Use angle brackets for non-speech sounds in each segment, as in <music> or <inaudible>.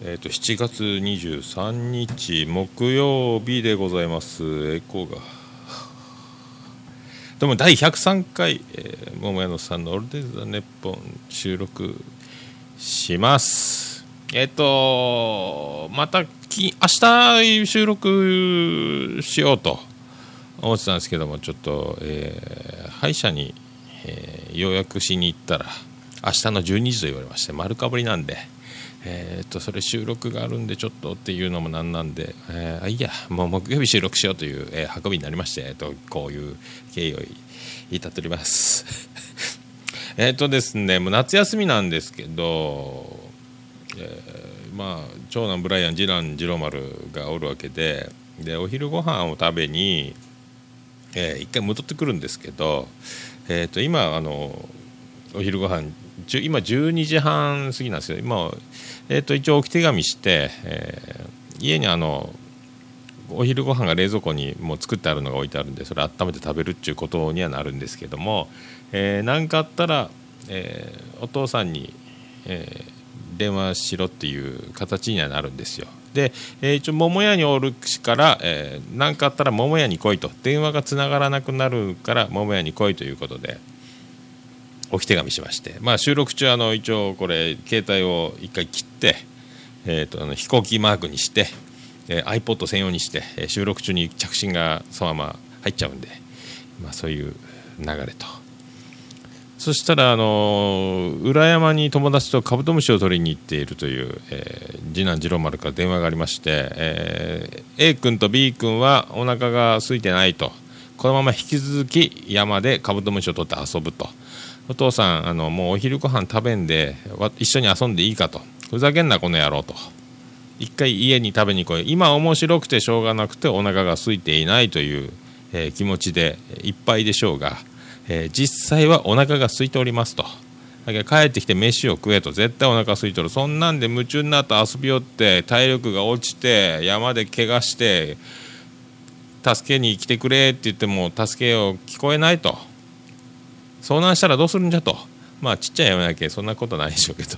えーと、7月23日木曜日でございます。エコーが。<laughs> どうも第103回、えー、桃屋のさんのオールデイズ・ザ・ネッポン収録します。えっ、ー、とまたき明日収録しようと思ってたんですけどもちょっと、えー、歯医者に、えー、予約しに行ったら明日の12時と言われまして丸かぶりなんで。えー、っとそれ収録があるんでちょっとっていうのもなんなんで、えー、あいいやもう木曜日収録しようという、えー、運びになりまして、えー、っとこういう経緯を至っております。<laughs> えっとですねもう夏休みなんですけど、えー、まあ長男ブライアン次男次郎丸がおるわけででお昼ご飯を食べに、えー、一回戻ってくるんですけど、えー、っと今あのお昼ご飯今12時半過ぎなんですよ。今、えー、と一応置き手紙して、えー、家にあのお昼ご飯が冷蔵庫にもう作ってあるのが置いてあるんでそれ温めて食べるっていうことにはなるんですけども何、えー、かあったら、えー、お父さんに、えー、電話しろっていう形にはなるんですよ。で、えー、一応桃屋におるから何、えー、かあったら桃屋に来いと。電話がつながらなくなるから桃屋に来いということで。置き手紙しまして、まあ、収録中あの一応これ携帯を1回切って、えーと、あの飛行機マークにして、えー、iPod 専用にして、えー、収録中に着信がそのまま入っちゃうんで、まあ、そういう流れとそしたらあの裏山に友達とカブトムシを取りに行っているという、えー、次男次郎丸から電話がありまして、えー、A 君と B 君はお腹が空いてないとこのまま引き続き山でカブトムシを取って遊ぶと。お父さんあのもうお昼ご飯食べんで一緒に遊んでいいかと。ふざけんなこの野郎と。一回家に食べに来い。今面白くてしょうがなくてお腹が空いていないという、えー、気持ちでいっぱいでしょうが、えー、実際はお腹が空いておりますと。だけど帰ってきて飯を食えと。絶対お腹空いてる。そんなんで夢中になって遊びよって体力が落ちて山で怪我して助けに来てくれって言っても助けを聞こえないと。遭難したらどうするんじゃと。まあちっちゃい山だけそんなことないでしょうけど。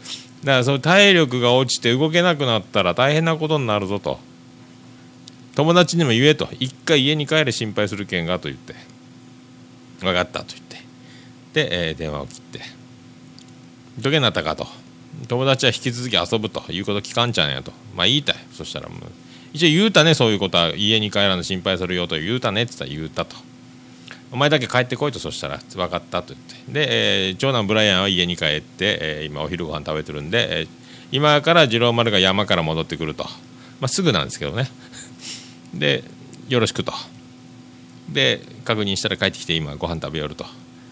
<laughs> だからその体力が落ちて動けなくなったら大変なことになるぞと。友達にも言えと。一回家に帰れ心配する件がと言って。分かったと言って。で、えー、電話を切って。どけになったかと。友達は引き続き遊ぶと。いうこと聞かんちゃんやと。まあ言いたい。そしたらもう一応言うたねそういうことは。家に帰らぬ心配するよと。言うたねって言ったら言うたと。お前だけ帰ってこいとそしたら分かったと言って。で、えー、長男ブライアンは家に帰って、えー、今お昼ご飯食べてるんで、えー、今から次郎丸が山から戻ってくると、まあ、すぐなんですけどね。<laughs> でよろしくと。で確認したら帰ってきて今ご飯食べよると。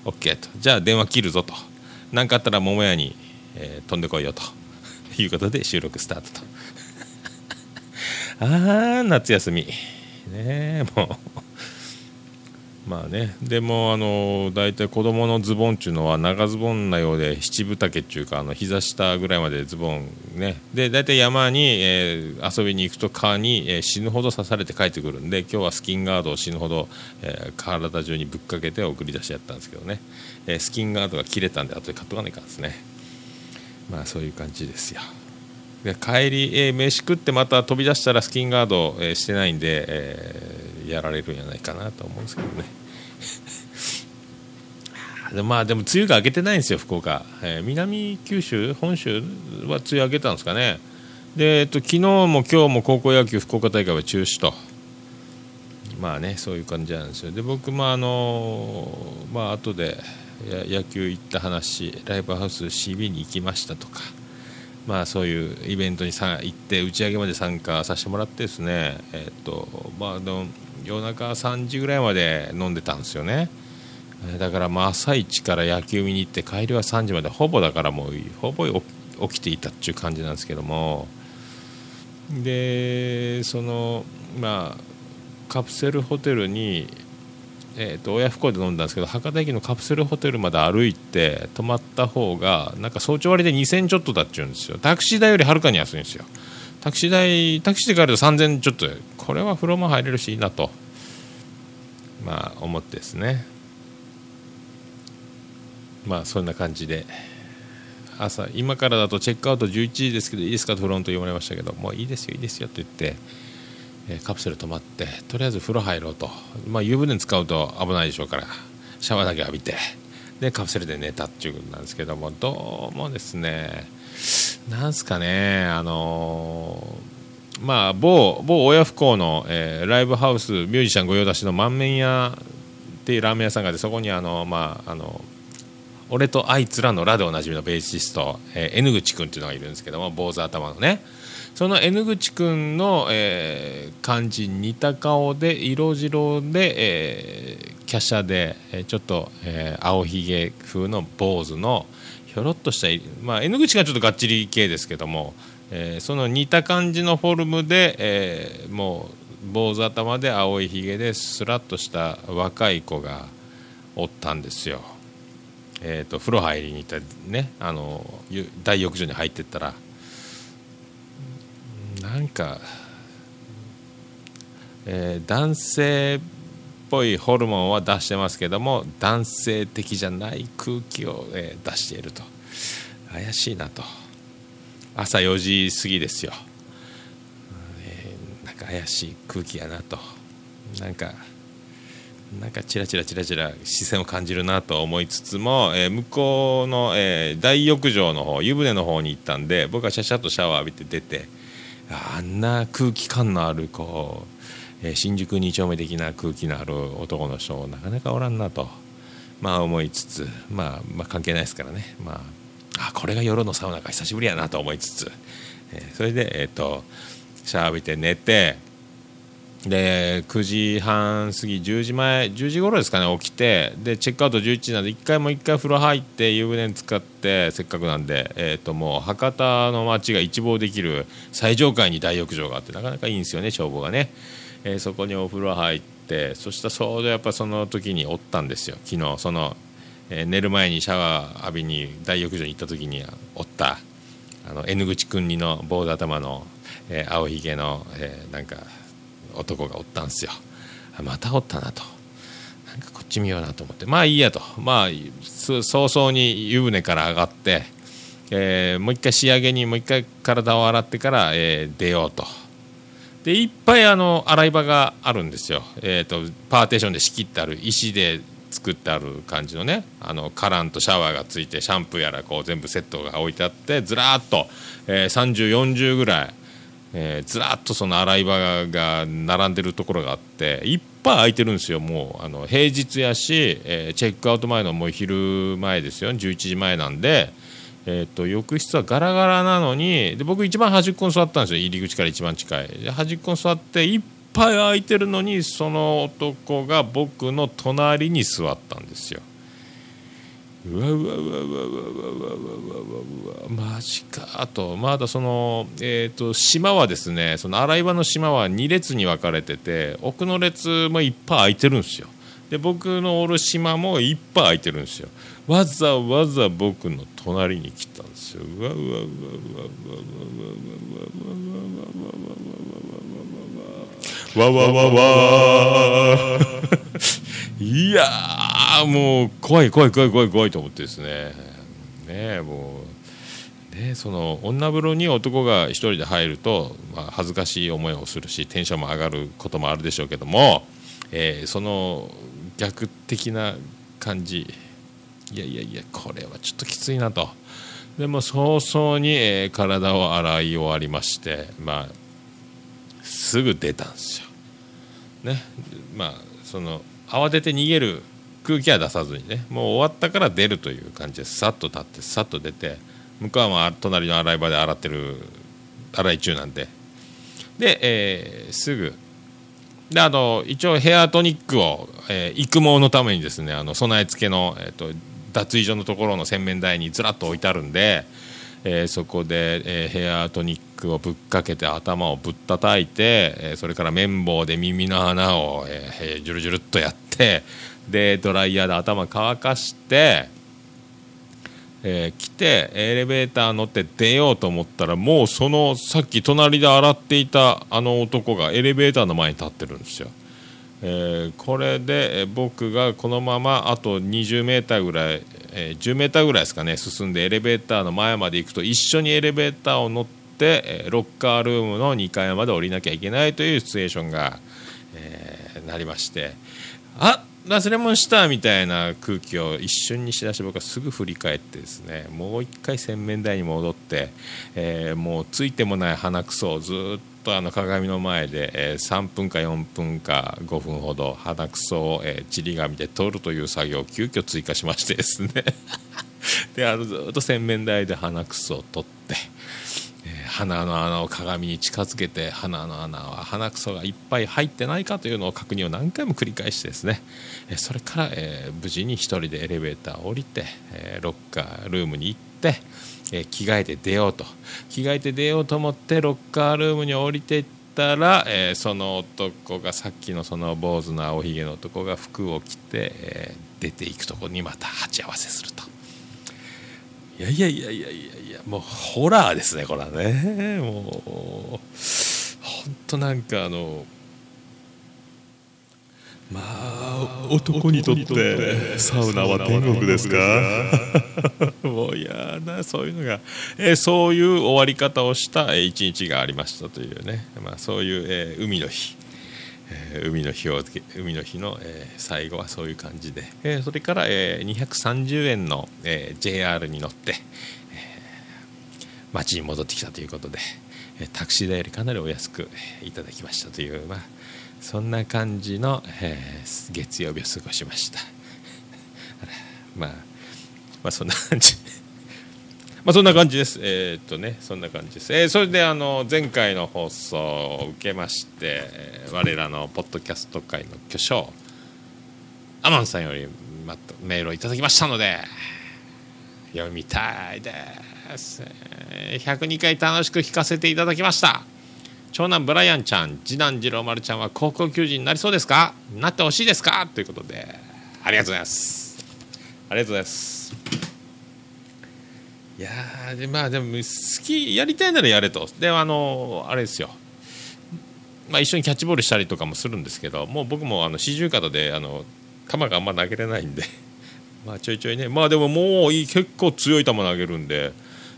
OK と。じゃあ電話切るぞと。何かあったら桃屋に、えー、飛んでこいよと。<laughs> いうことで収録スタートと。<laughs> ああ夏休み。ねえもう。まあね。でもあの大体子供のズボンっていうのは長ズボンなようで七分丈っていうかあの膝下ぐらいまでズボンね。で大体山に、えー、遊びに行くと蚊に、えー、死ぬほど刺されて帰ってくるんで今日はスキンガードを死ぬほど、えー、体中にぶっかけて送り出しやったんですけどね、えスキンガードが切れたんで後で買っとかないかんですね。まあそういう感じですよ。で帰り、え飯食ってまた飛び出したらスキンガード、えしてないんで、えやられるんじゃないかなと思うんですけどね。<laughs> でまあでも梅雨が明けてないんですよ福岡、えー、南九州本州は梅雨明けたんですかね。で、えっと、昨日も今日も高校野球福岡大会は中止と。まあねそういう感じなんですよ。で僕もあのまあ後で野球行った話ライブハウス CB に行きましたとか。まあ、そういうイベントにさ行って打ち上げまで参加させてもらってですね、えっとまあ、夜中3時ぐらいまで飲んでたんですよね。だからまあ朝一から野球見に行って帰りは3時までほぼだからもうほぼ起きていたっていう感じなんですけども。でそのまあカプセルホテルにえーと、親不孝で飲んだんですけど博多駅のカプセルホテルまで歩いて泊まった方がなんか早朝割で2000ちょっとだっちゅうんですよ。タクシー代よりはるかに安いんですよ。タクシー代タクシーで帰ると3000ちょっとこれは風呂も入れるしいいなと。まあ思ってですね。まあそんな感じで。朝今からだとチェックアウト11時ですけどいいですか？とフロント言われましたけどもういいですよいいですよって言って、えカプセル止まってとりあえず風呂入ろうと、まあ、湯船使うと危ないでしょうからシャワーだけ浴びてでカプセルで寝たっていうことなんですけどもどうもですねなんすかねあのーまあ某某親不孝の、えーライブハウスミュージシャン御用達の満面屋っていうラーメン屋さんがあってそこにあのまああの俺とあいつらのラでおなじみのベーシスト、えー N 口君っていうのがいるんですけども坊主頭のね。その N 口君の、えー感じ似た顔で色白で、えー華奢で、えーちょっと、えー青ひげ風の坊主のひょろっとした、まあ、N 口がちょっとがっちり系ですけども、えーその似た感じのフォルムで、えーもう坊主頭で青いひげですらっとした若い子がおったんですよ。えー、と風呂入りに行ったねあの大浴場に入ってったらなんか、えー男性ぽいホルモンは出してますけども男性的じゃない空気を、えー出していると。怪しいなと。朝4時過ぎですよ、えーなんか怪しい空気やなと。なんかなんかチラチラチラチラ視線を感じるなと思いつつも、えー向こうの、えー大浴場の方湯船の方に行ったんで僕はシャシャッとシャワー浴びて出てああんな空気感のあるこう、え新宿2丁目的な空気のある男の人なかなかおらんなと、まあ、思いつつ、まあ、まあ関係ないですからね、まあ、あこれが夜のサウナか久しぶりやなと思いつつ、えーそれで、えー、とシャワー浴びて寝て。で9時半過ぎ10時前10時頃ですかね起きてでチェックアウト11時なんで1回もう1回風呂入って湯船に使ってせっかくなんで、えー、ともう博多の街が一望できる最上階に大浴場があってなかなかいいんですよね眺望がね、えーそこにお風呂入ってそしたらちょうどやっぱその時におったんですよ。昨日その、えー寝る前にシャワー浴びに大浴場に行った時におったあの N 口くんにの坊主頭の、えー青ひげの、えーなんか男がおったんですよ。またおったなと。なんかこっち見ようなと思って。まあいいやと。まあ早々に湯船から上がって、えーもう一回仕上げにもう一回体を洗ってから、えー出ようと。でいっぱいあの洗い場があるんですよ、えー、とパーテーションで仕切ってある石で作ってある感じのねあのカランとシャワーがついてシャンプーやらこう全部セットが置いてあってずらっと、えー3040ぐらい、えーずらっとその洗い場が並んでるところがあっていっぱい空いてるんですよもう。あの平日やし、えーチェックアウト前のもう昼前ですよ。11時前なんで。えー、と浴室はガラガラなのにで僕一番端っこに座ったんですよ。入り口から一番近い。で端っこに座っていっぱい空いてるのにその男が僕の隣に座ったんですよ。うわうわうわうわうわうわうわうわうわマジかとまだそのえっ、と島はですねその洗い場の島は2列に分かれてて奥の列もいっぱい空いてるんですよで僕のおる島もいっぱい空いてるんですよわざわざ僕の隣に来たんですよ。うわうわうわうわうわうわうわうわうわうわうわうわうわうわうわわわわいやーもう怖い怖い怖い怖い怖いと思ってですねねもうねその女風呂に男が一人で入ると、まあ、恥ずかしい思いをするしテンションも上がることもあるでしょうけども、えーその逆的な感じいやいやいやこれはちょっときついなと。でも早々に、え体を洗い終わりましてまあすぐ出たんですよ。ね。まあその慌てて逃げる空気は出さずにねもう終わったから出るという感じでさっと立ってさっと出て向こうは隣の洗い場で洗ってる洗い中なんで。で、えーすぐ。であの一応ヘアトニックを、えー育毛のためにですねあの備え付けの、えー、と脱衣所のところの洗面台にずらっと置いてあるんで、えーそこで、えーヘアトニックをぶっかけて頭をぶったたいて、えーそれから綿棒で耳の穴を、えーえジュルジュルっとやってでドライヤーで頭乾かして。えー来てエレベーター乗って出ようと思ったらもうそのさっき隣で洗っていたあの男がエレベーターの前に立ってるんですよ、えー、これで、僕がこのままあと20メーターぐらい、えー、10メーターぐらいですかね進んでエレベーターの前まで行くと一緒にエレベーターを乗って、えロッカールームの2階まで降りなきゃいけないというシチュエーションが、えなりましてあ忘れ物したみたいな空気を一瞬にしだして僕はすぐ振り返ってですねもう一回洗面台に戻って、えー、もうついてもない鼻くそをずっとあの鏡の前で、えー、3分か4分か5分ほど鼻くそを、えー、ちり紙で取るという作業を急遽追加しましてですね <laughs> であのずっと洗面台で鼻くそを取って。鼻の穴を鏡に近づけて鼻の穴は鼻くそがいっぱい入ってないかというのを確認を何回も繰り返してですねそれから、え、無事に1人でエレベーターを降りて、え、ロッカールームに行って、え、着替えて出ようと着替えて出ようと思ってロッカールームに降りていったら、えその男がさっきのその坊主の青ひげの男が服を着て、え出ていくとこにまた鉢合わせすると。いやいやいやいやいやいやもうホラーですねこれはねもう本当なんかあのまあ男にとってサウナは天国ですか？<laughs> もう嫌なそういうのが、えー、そういう終わり方をした一日がありましたというね、まあ、そういう、えー、海の日。えー、海の日を海の日の、えー、最後はそういう感じで、えー、それから、えー、230円の、えー、JR に乗って、えー、町に戻ってきたということで、えー、タクシー代よりかなりお安くいただきましたという、まあ、そんな感じの、えー、月曜日を過ごしました <laughs> まあ、まあそんな感じ <laughs> まあ、そんな感じです。えー、っとね、そんな感じです。えー、それであの前回の放送を受けまして、我らのポッドキャスト界の巨匠アマンさんよりまたメールをいただきましたので読みたいです102回楽しく聞かせていただきました長男ブライアンちゃん次男次郎丸ちゃんは高校球児になりそうですか？なってほしいですか？ということでありがとうございます。ありがとうございます。いやでまあでも好きやりたいならやれと。であのあれですよ。まあ、一緒にキャッチボールしたりとかもするんですけどもう僕もあの四十肩であの球があんま投げれないんで。<laughs> まあちょいちょいね。まあでももういい結構強い球投げるんで。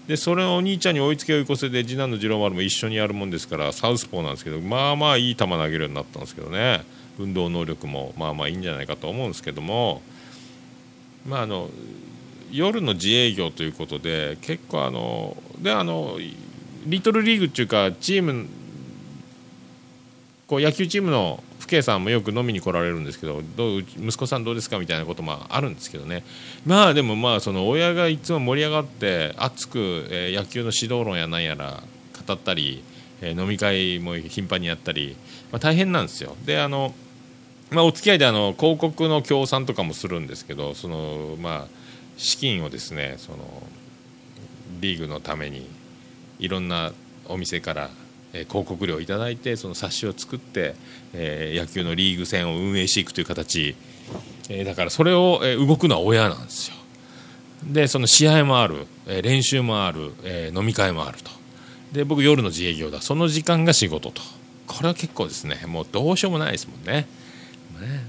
でそれをお兄ちゃんに追いつけ追い越せで次男の次郎丸も一緒にやるもんですからサウスポーなんですけどまあまあいい球投げるようになったんですけどね。運動能力もまあまあいいんじゃないかと思うんですけども。まああの夜の自営業ということで結構あのであのリトルリーグっていうかチームこう野球チームの父兄さんもよく飲みに来られるんですけどどう息子さんどうですかみたいなこともあるんですけどねまあでもまあその親がいつも盛り上がって熱く、え野球の指導論やなんやら語ったり、え飲み会も頻繁にやったり、まあ、大変なんですよ。であのまあ、お付き合いであの広告の協賛とかもするんですけどそのまあ資金をですねそのリーグのためにいろんなお店から、広告料を頂いてその冊子を作って、え、野球のリーグ戦を運営していくという形、え、だからそれを、え、動くのは親なんですよ。でその試合もある、え、練習もある、え、飲み会もあると。で僕夜の自営業だ。その時間が仕事と。これは結構ですね。もうどうしようもないですもんね。ね。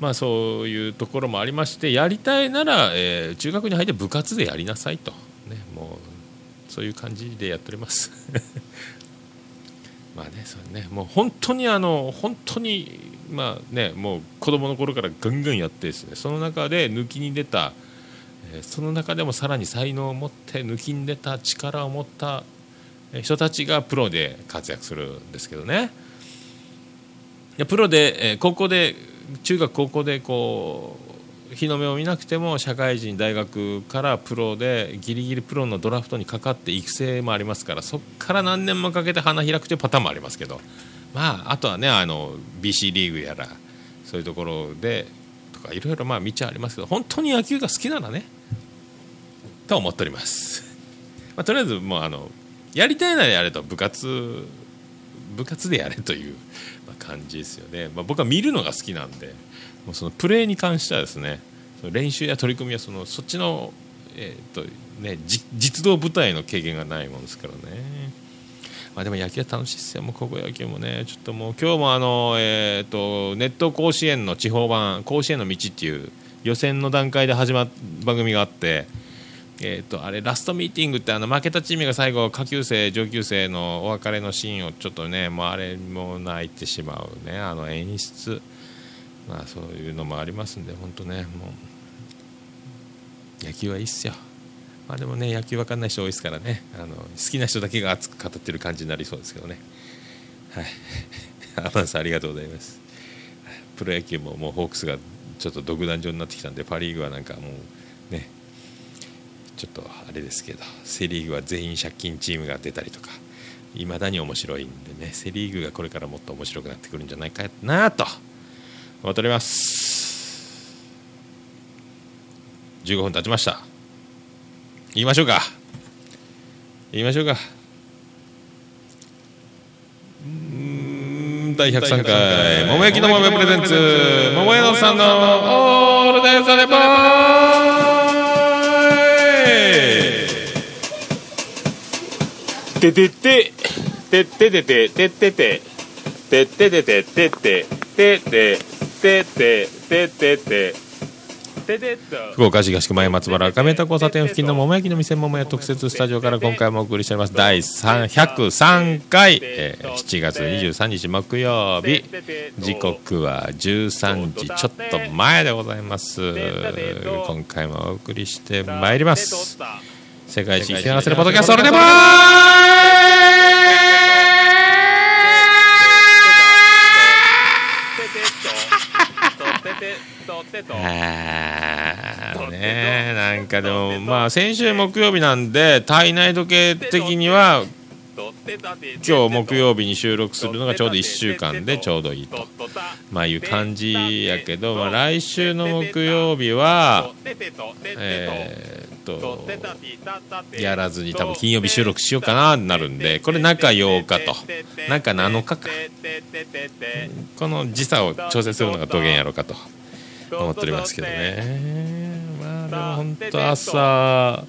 まあ、そういうところもありましてやりたいなら、え、中学に入って部活でやりなさいと、ね、もうそういう感じでやっております。まあねそうね。もう本当にあの本当にまあねもう子供の頃からガンガンやってですね。その中で抜きに出た、えー、その中でもさらに才能を持って抜きに出た力を持った人たちがプロで活躍するんですけどね。プロで、えー、高校で中学高校でこう日の目を見なくても社会人大学からプロでギリギリプロのドラフトにかかって育成もありますからそこから何年もかけて花開くというパターンもありますけど、まあ、あとはねあの BC リーグやらそういうところでとかいろいろまあ道はありますけど本当に野球が好きならねと思っております。<laughs> まあ、とりあえずもうあのやりたいならやれと部活部活でやれという感じですよね、まあ、僕は見るのが好きなんでもうそのプレーに関してはですね練習や取り組みはそのそっちの、えーとね、実動部隊の経験がないもんですからね。まあでも野球は楽しいですよ、もう高校野球もね、ちょっともう今日もあの、えー、とネット甲子園の地方版、甲子園の道っていう予選の段階で始まっ番組があって、えー、とあれラストミーティングってあの負けたチームが最後下級生上級生のお別れのシーンをちょっとねもうあれも泣いてしまうね。あの演出。まあそういうのもありますんで本当ねもう野球はいいっすよ。まあでもね野球わかんない人多いですからね。あの好きな人だけが熱く語ってる感じになりそうですけどね。はい。<laughs> アマンさんありがとうございます。プロ野球ももうホークスがちょっと独壇場になってきたんでパ・リーグはなんかもうねちょっとあれですけどセ・リーグは全員借金チームが出たりとかいまだに面白いんでねセ・リーグがこれからもっと面白くなってくるんじゃないかなと思っております。15分経ちました。言いましょうか。言いましょうか。第103回。桃焼きの豆プレゼンツ。桃屋のさんのオールデンザネポーてててててててててててててててててててててて。てて福岡市東区前松原赤宮田交差点付近の桃焼きの店桃屋特設スタジオから今回もお送りしております。第103回、えー、7月23日木曜日。時刻は13時ちょっと前でございます。今回もお送りしてまいります。世界一引き流せるポッドキャストそれでもあねなんかでもまあ先週木曜日なんで体内時計的には今日木曜日に収録するのがちょうど1週間でちょうどいいと。まあいう感じやけど、まあ、来週の木曜日はえー、っとやらずに多分金曜日収録しようかなになるんでこれ中8日と。中7日か。この時差を調整するのがどげんやろうかと思っておりますけどね。まあでも本当朝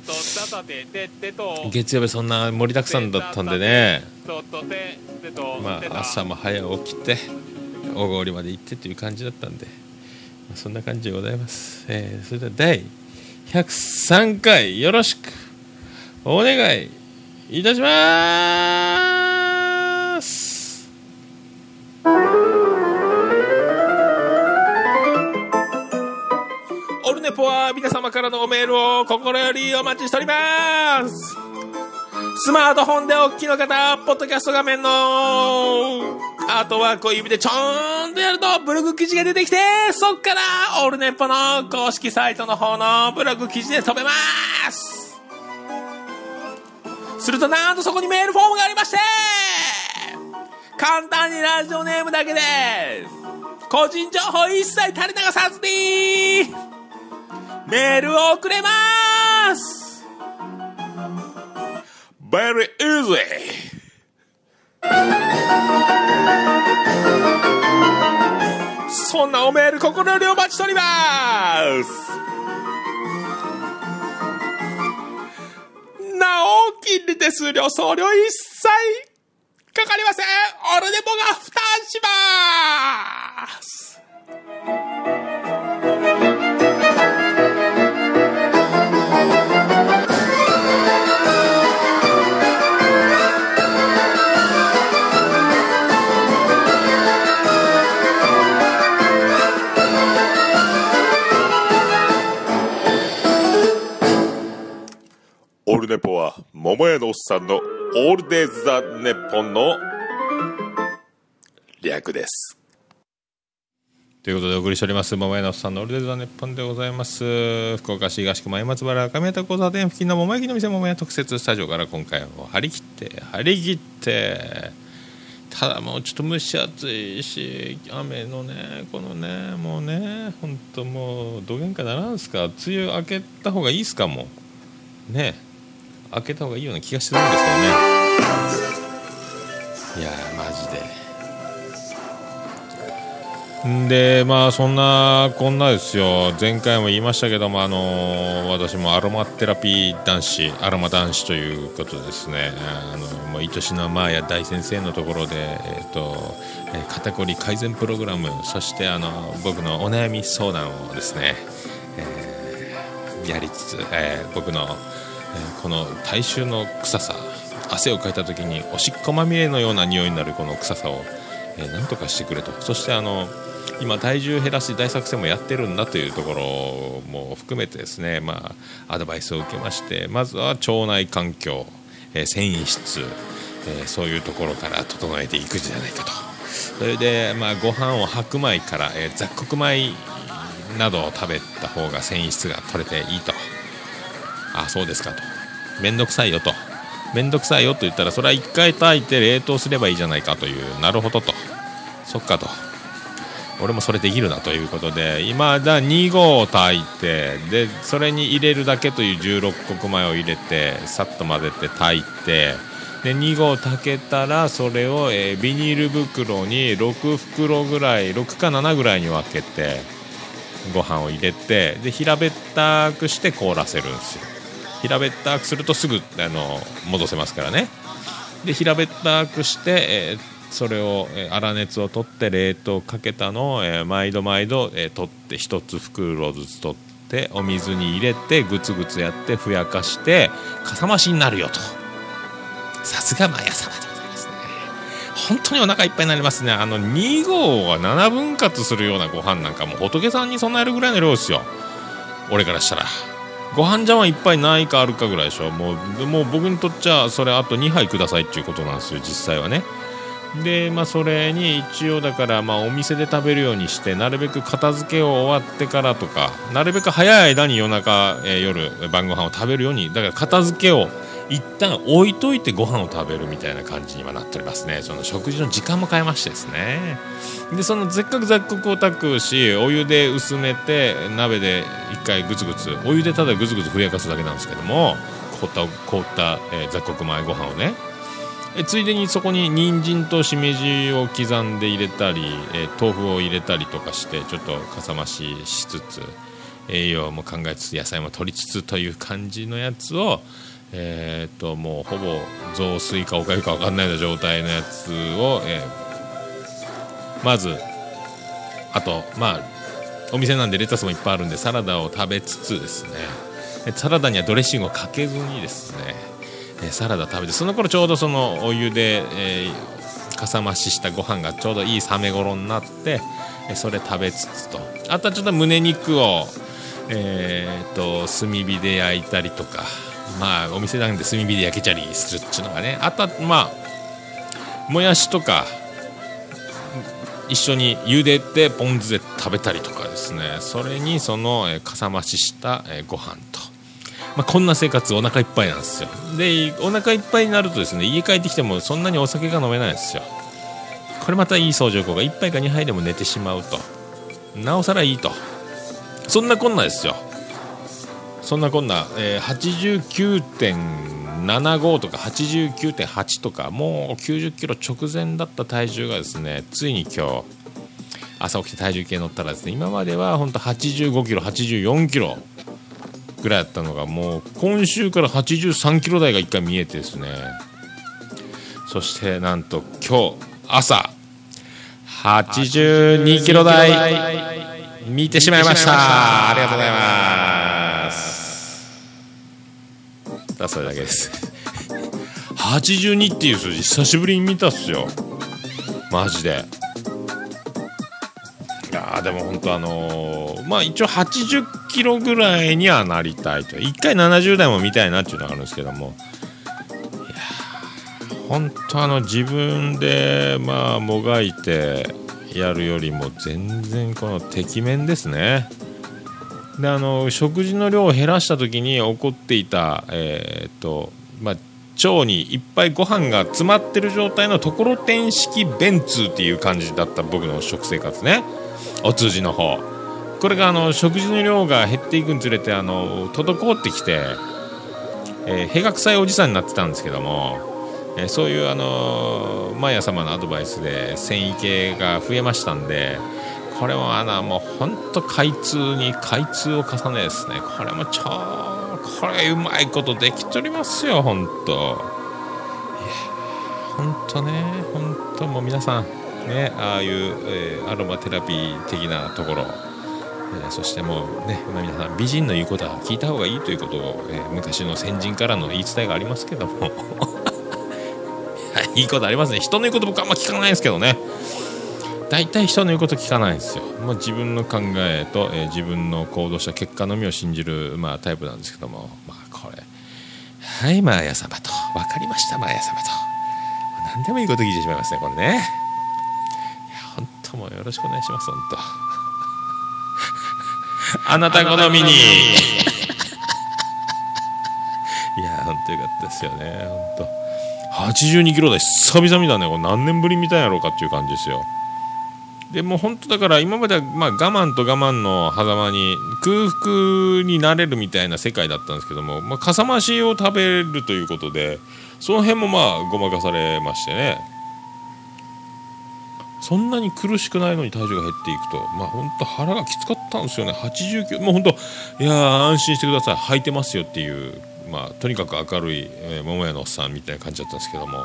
月曜日そんな盛りだくさんだったんでね。まあ朝も早起きて大郡まで行ってという感じだったんで、まあ、そんな感じでございます、えー、それでは第103回よろしくお願いいたします。ポは皆様からのメールを心よりお待ちしております。スマートフォンでお聞きの方、ポッドキャスト画面のアートワークを指でちょーんとやるとブログ記事が出てきて、そっからオールネポの公式サイトの方のブログ記事で飛べます。するとなんとそこにメールフォームがありまして簡単にラジオネームだけで個人情報一切垂れ流さずにメールをくれます !Very easy! そんなおメール心よりお待ちしておりますなお、金利手数料送料一切かかりませんオルネポが負担しますールネポは、桃屋のおっさんのオールデイズ・ザ・ネッポンの略です。ということでお送りしております桃屋のおっさんのオールデイズ・ザ・ネッポンでございます。福岡市東区前松原赤宮田交差点付近の桃焼きの店桃屋特設スタジオから今回も張り切って張り切って。ただもうちょっと蒸し暑いし雨のねこのねもうね本当もうどげんかならんすか。梅雨明けた方がいいっすかもう。ね。開けた方がいいような気がしてるんですけどね。いやマジで。でまあそんなこんなですよ。前回も言いましたけどもあの私もアロマテラピー男子アロマ男子ということですね。あのもう愛しのマーヤ大先生のところでえっ、と、え肩こり改善プログラムそしてあの僕のお悩み相談をですね、えーやりつつ、えー僕の、ーこの体臭の臭さ汗をかいた時におしっこまみれのような匂いになるこの臭さを、えーなんとかしてくれと。そしてあの今体重減らし大作戦もやってるんだというところも含めてですね、まあ、アドバイスを受けましてまずは腸内環境、えー繊維質、えーそういうところから整えていくんじゃないかと。それで、まあ、ご飯を白米から、えー雑穀米などを食べた方が繊維質が取れていいと。あそうですかと。めんどくさいよと。めんどくさいよと言ったらそれは1回炊いて冷凍すればいいじゃないかという。なるほどと。そっかと。俺もそれできるなということで今だ2合炊いてでそれに入れるだけという16穀米を入れてさっと混ぜて炊いてで2合炊けたらそれを、えービニール袋に6袋ぐらい6か7ぐらいに分けてご飯を入れてで平べったくして凍らせるんですよ。平べったくするとすぐあの戻せますからね。で平べったくして、えーそれを、えー粗熱を取って冷凍かけたのを、えー毎度毎度、えー取って1つ袋ずつ取ってお水に入れてグツグツやってふやかしてかさ増しになるよと。さすが毎朝でございますね。本当にお腹いっぱいになりますね。あの2合が7分割するようなご飯なんかもう仏さんに備えるぐらいの量ですよ。俺からしたら。ご飯茶碗一杯ないかあるかぐらいでしょ。もうもう僕にとっちゃそれあと2杯くださいっていうことなんですよ実際はね。でまあそれに一応だからまあお店で食べるようにしてなるべく片付けを終わってからとかなるべく早い間に夜中、えー夜晩ご飯を食べるようにだから片付けを一旦置いといてご飯を食べるみたいな感じにはなっておりますね。その食事の時間も変えましてですね。でそのせっかく雑穀を炊くしお湯で薄めて鍋で一回グツグツお湯でただグツグツふやかすだけなんですけども凍った凍った、えー雑穀米ご飯をね。えついでにそこに人参としめじを刻んで入れたり、えー豆腐を入れたりとかしてちょっとかさ増ししつつ栄養も考えつつ野菜も取りつつという感じのやつをえー、ともうほぼ雑炊かおかゆか分かんないような状態のやつを、えーまずあとまあお店なんでレタスもいっぱいあるんでサラダを食べつつですね。サラダにはドレッシングをかけずにですねサラダ食べてその頃ちょうどそのお湯で、えーかさ増ししたご飯がちょうどいい冷め頃になってそれ食べつつと。あとはちょっと胸肉をえー、と炭火で焼いたりとかまあお店なんで炭火で焼けちゃりするっていうのがねあとはまあもやしとか一緒に茹でてポン酢で食べたりとかですね。それにその、えーかさ増しした、えーご飯と、まあ、こんな生活お腹いっぱいなんですよ。でお腹いっぱいになるとですね家帰ってきてもそんなにお酒が飲めないんですよ。これまたいい相乗効果。1杯か2杯でも寝てしまうと。なおさらいいと。そんなこんなですよ。そんなこんな、えー、89.75とか89.8とかもう90キロ直前だった体重がですねついに今日朝起きて体重計乗ったらですね今までは本当85キロ84キロぐらいだったのがもう今週から83キロ台が1回見えてですね。そしてなんと今日朝82キロ台見てしまいました。ありがとうございます。だそれだけです。82っていう数字久しぶりに見たっすよ。マジで。いやーでも本当あのーまあ一応80キロぐらいにはなりたいと。1回70代も見たいなっていうのがあるんですけども。いやー本当あの自分でまあもがいてやるよりも全然このてきめんですね。であの食事の量を減らした時に起こっていたえーっとまあ腸にいっぱいご飯が詰まってる状態のところてん式便通っていう感じだった僕の食生活ね。お通じの方。これがあの食事の量が減っていくにつれてあの滞ってきて、えー、屁が臭いおじさんになってたんですけども、えそういうあのマヤ様のアドバイスで繊維系が増えましたんでこれもあのもう本当開通に開通を重ねですね。これも超これうまいことできとりますよ本当。いや本当ね本当もう皆さんねああいう、えー、アロマテラピー的なところ、えー、そしてもうね、まあ、皆さん美人の言うことは聞いた方がいいということを、えー、昔の先人からの言い伝えがありますけども。<laughs> いいことありますね。人の言うこと僕あんま聞かないですけどね。大体人の言うこと聞かないんですよ、まあ、自分の考えと、えー、自分の行動した結果のみを信じる、まあ、タイプなんですけども、まあ、これ。はいマーヤ様と。分かりましたマーヤ様と。何でもいいこと聞いてしまいますねこれね。いや本当もうよろしくお願いします本当。<laughs> あなた好みに。<laughs> いや本当よかったですよね本当。82キロ台久々だね。これ何年ぶり見たんやろうかっていう感じですよでも本当だから今まではまあ我慢と我慢の狭間に空腹になれるみたいな世界だったんですけども、まあ、かさ増しを食べるということでその辺もまあごまかされましてね。そんなに苦しくないのに体重が減っていくとまあ本当腹がきつかったんですよね。89もう本当いや安心してください。履いてますよっていうまあとにかく明るい、え、桃屋のおっさんみたいな感じだったんですけども。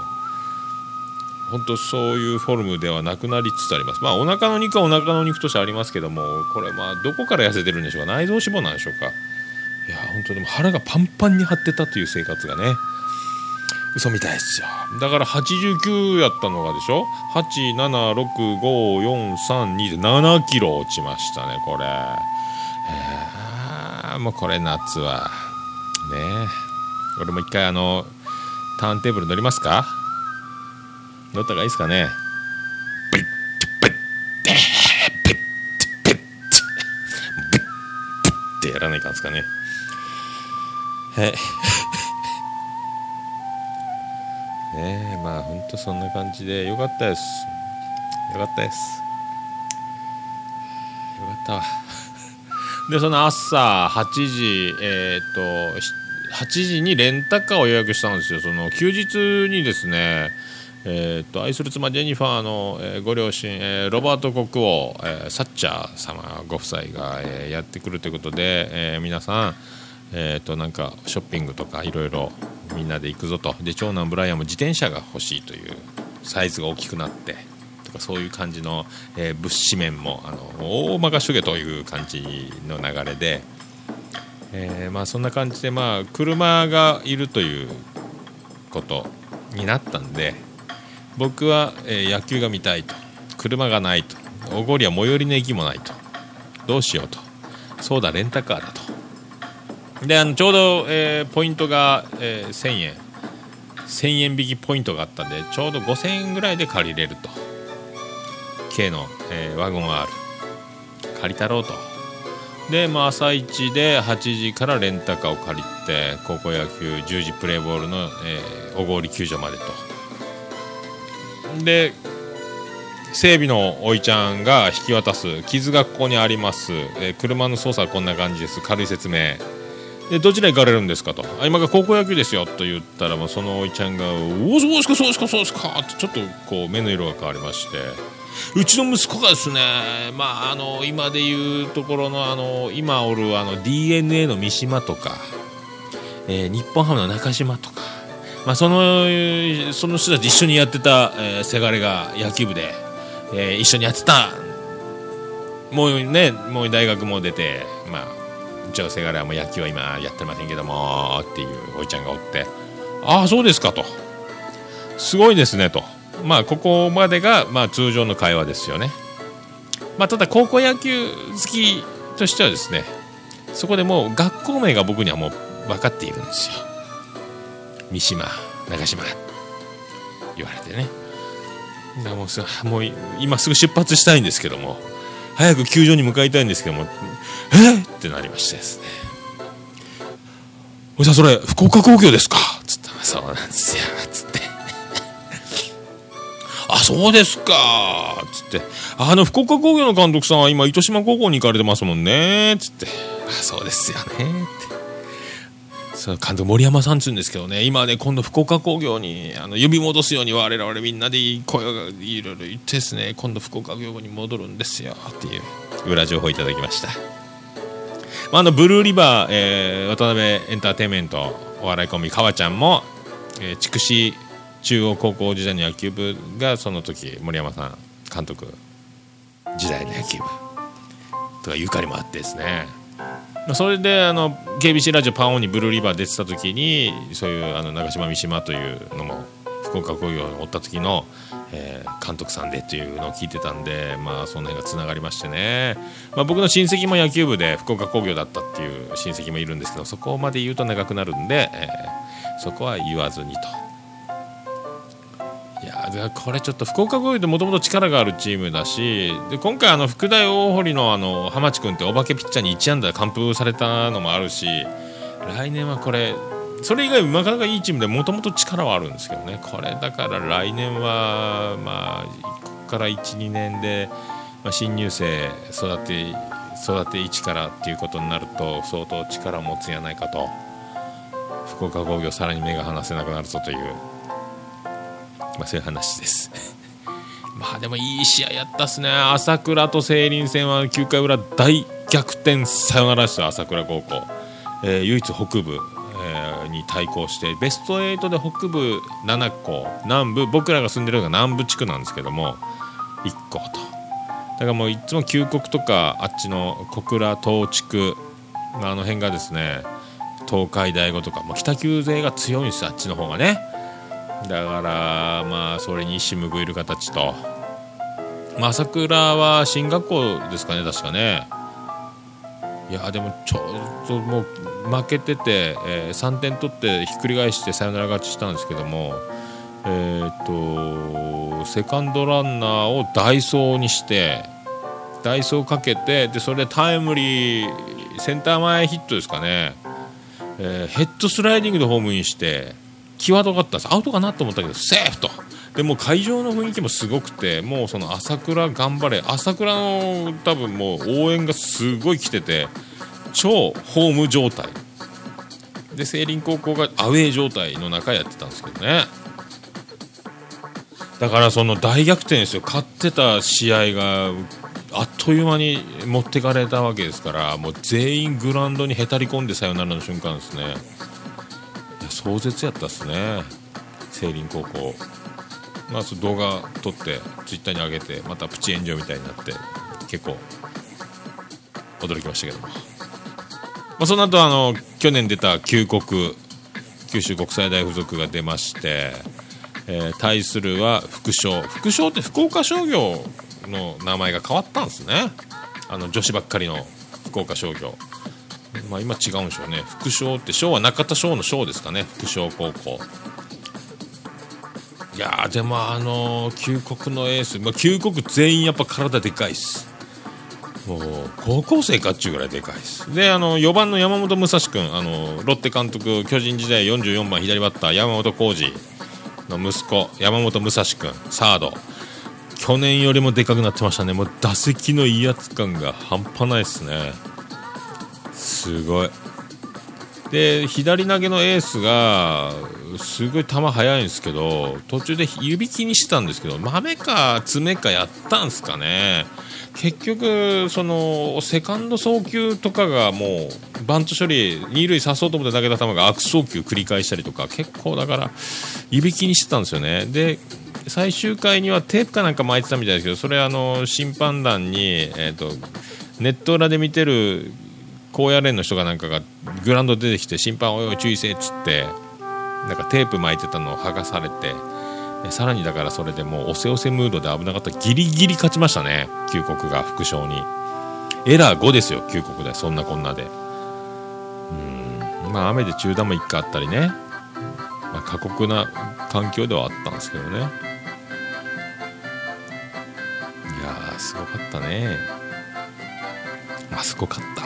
本当そういうフォルムではなくなりつつあります。まあお腹の肉はお腹の肉としてありますけども、これまあどこから痩せてるんでしょうか？内臓脂肪なんでしょうか？いや本当でも腹がパンパンに張ってたという生活がね、嘘みたいですよ。だから89やったのがでしょ ?8、7、6、5、4、3、2で7キロ落ちましたね、これ。えー、もうこれ夏は。ねえ俺も一回あの、ターンテーブル乗りますか？乗った方がいいですかね？ってやらないかんですかねはいねえまあほんとそんな感じでよかったですよかったですよかったわでその朝8時えー、っと8時にレンタカーを予約したんですよその休日にですねえーと、愛する妻ジェニファーの、えー、ご両親、えー、ロバート国王、えー、サッチャー様ご夫妻が、えー、やってくるということで、えー、皆さん、えーと、なんかショッピングとかいろいろみんなで行くぞとで長男ブライアンも自転車が欲しいというサイズが大きくなってとかそういう感じの、えー、物資面もあの大任しとけという感じの流れで、えーまあ、そんな感じで、まあ、車がいるということになったんで。僕は、えー、野球が見たいと。車がないと。小郡は最寄りの駅もないと。どうしようと。そうだレンタカーだと。であのちょうど、えー、ポイントが、えー、1000円。1000円引きポイントがあったんでちょうど5000円ぐらいで借りれると。K の、えー、ワゴン R 借りたろうと。で、まあ、朝一で8時からレンタカーを借りて高校野球10時プレーボールの、えー、小郡球場までと。で整備のおいちゃんが引き渡す傷がここにあります、えー、車の操作はこんな感じです。軽い説明。でどちら行かれるんですかと。あ今が高校野球ですよと言ったらもうそのおいちゃんが「おおそうですかそうですかそうですか」ってちょっとこう目の色が変わりまして。うちの息子がですねまああの今でいうところのあの今おるあの DNA の三島とか、えー、日本ハムの中島とかまあ、そのその人たち一緒にやってた、えー、せがれが野球部で、えー、一緒にやってた。もうねもう大学も出てまあうちのせがれはもう野球は今やってませんけどもっていうおいちゃんがおってああそうですかと。すごいですねと。まあここまでが、まあ、通常の会話ですよね。まあただ高校野球好きとしてはですねそこでもう学校名が僕にはもう分かっているんですよ。三島長島言われてね。だもうもう今すぐ出発したいんですけども早く球場に向かいたいんですけどもえ？っってなりましてですね。おじさんそれ福岡工業ですか？つったらそうなんですよ。つって。<laughs> あそうですか。つって。あの福岡工業の監督さんは今糸島高校に行かれてますもんね。つって。あそうですよね。ってその監督森山さんっつうんですけどね。今ね今度福岡工業にあの呼び戻すように我々みんなで声がいろいろ言ってですね。今度福岡工業に戻るんですよっていう裏情報いただきました、まあ、あのブルーリバー、えー、渡辺エンターテインメントお笑いコンビかわちゃんも、えー、筑紫中央高校時代の野球部がその時森山さん監督時代の野球部とかゆかりもあってですね。それであの KBC ラジオパンオンにブルーリバー出てた時にそういうあの長島三島というのも福岡工業におった時の、えー、監督さんでっていうのを聞いてたんで、まあ、その辺がつながりましてね、まあ、僕の親戚も野球部で福岡工業だったっていう親戚もいるんですけどそこまで言うと長くなるんで、えー、そこは言わずにと。いやこれちょっと福岡工業ってもともと力があるチームだしで今回あの福大大堀のあの浜地君ってお化けピッチャーに1安打完封されたのもあるし来年はこれそれ以外なかなかいいチームでもともと力はあるんですけどねこれだから来年はまあここから12年で、ま、新入生育て育て一からっていうことになると相当力を持つんやないかと福岡工業さらに目が離せなくなるぞという。まあ、そういう話です。<laughs> まあでもいい試合やったっすね。朝倉と成林戦は9回裏大逆転。サヨナラですよ朝倉高校、えー、唯一北部、えー、に対抗してベスト8で北部7校南部。僕らが住んでるのが南部地区なんですけども1校と。だからもういつも旧国とかあっちの小倉東地区あの辺がですね東海大五とか、まあ、北九勢が強いんですよあっちの方がね。だからまあそれに一矢報いる形と、朝倉は進学校ですかね確かね。いやでもちょっともう負けてて、えー、3点取ってひっくり返してサヨナラ勝ちしたんですけどもえっ、とセカンドランナーをダイソーにしてダイソーかけてでそれでタイムリーセンター前ヒットですかね、えー、ヘッドスライディングでホームインして際どかったです。アウトかなと思ったけどセーフと。でも会場の雰囲気もすごくてもうその朝倉頑張れ。朝倉の多分もう応援がすごい来てて超ホーム状態。で聖林高校がアウェー状態の中やってたんですけどね。だからその大逆転ですよ。勝ってた試合があっという間に持ってかれたわけですからもう全員グラウンドにへたり込んでサヨナラの瞬間ですね。壮絶やったっすね。聖林高校。まあ動画撮ってツイッターに上げてまたプチ炎上みたいになって結構驚きましたけども、まあ、その後あの去年出た旧国九州国際大付属が出まして、えー、対するは副将。副将って福岡商業の名前が変わったんですね。あの女子ばっかりの福岡商業。まあ、今違うんでしょうね。副将って将は中田翔の将ですかね。副将高校。いやでもあの旧国のエース、まあ、旧国全員やっぱ体でかいっす。もう高校生かっちゅうぐらいでかいです。であの4番の山本武蔵君。あのロッテ監督巨人時代44番左バッター山本浩二の息子山本武蔵君。サード。去年よりもでかくなってましたね。もう打席の威圧感が半端ないですね。すごい。で左投げのエースがすごい球速いんですけど途中で指気にしてたんですけど豆か爪かやったんすかね。結局そのセカンド送球とかがもうバント処理二塁刺そうと思って投げた球が悪送球繰り返したりとか結構だから指気にしてたんですよね。で最終回にはテープかなんか巻いてたみたいですけどそれあの審判団に、えーとネット裏で見てる高野連の人がなんかがグラウンド出てきて審判おいおい注意せえっつってなんかテープ巻いてたのを剥がされてさらにだからそれでもうおせおせムードで危なかった。ギリギリ勝ちましたね。旧国が副将に。エラー5ですよ旧国で。そんなこんなで。うん。まあ雨で中断も1回あったりね、まあ、過酷な環境ではあったんですけどね。いやーすごかったね。まあすごかった。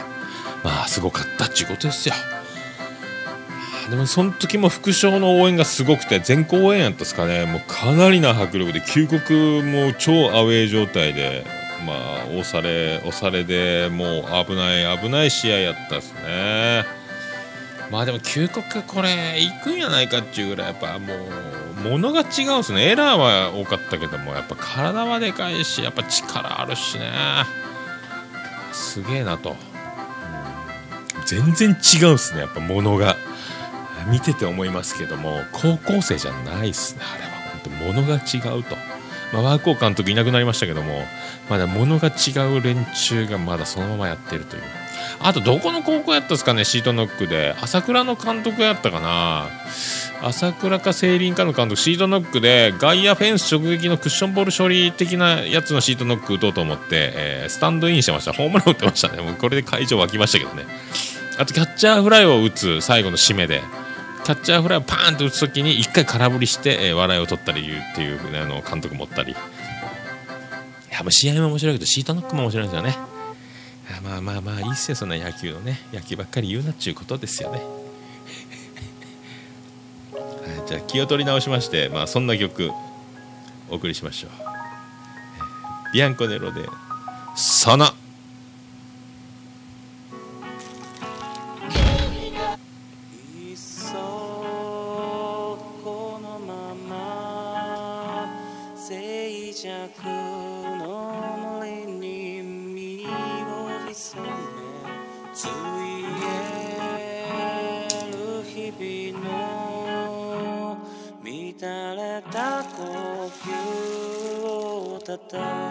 まあすごかったっちゅうことですよ。でもその時も副将の応援がすごくて全校応援やったですかね。もうかなりな迫力で旧国も超アウェー状態でまあ押され押されでもう危ない危ない試合やったですね。まあでも旧国これ行くんやないかっていうぐらいやっぱもう物が違うんすね。エラーは多かったけどもやっぱ体はでかいしやっぱ力あるしね。すげえなと、全然違うんすね。やっぱ物が。見てて思いますけども高校生じゃないっすね。あれは本当物が違うと、まあ、ワーコー監督いなくなりましたけどもまだ物が違う連中がまだそのままやってるという。あとどこの高校やったんですかねシートノックで。朝倉の監督やったかな。朝倉か聖林かの監督。シートノックで外野フェンス直撃のクッションボール処理的なやつのシートノック打とうと思って、えー、スタンドインしてました。ホームラン打ってましたね。もうこれで会場沸きましたけどね。あとキャッチャーフライを打つ最後の締めで。キャッチャーフライをパーンと打つ時に1回空振りして、えー、笑いを取ったり言うっていう、ね、あの監督持ったり。やもう試合も面白いけどシートノックも面白いんですよね。まあまあまあいいっすよそんな野球のね。野球ばっかり言うなっちゅうことですよね。<laughs> はい、じゃあ気を取り直しまして、まあ、そんな曲お送りしましょう。ビアンコネロで「その」りだ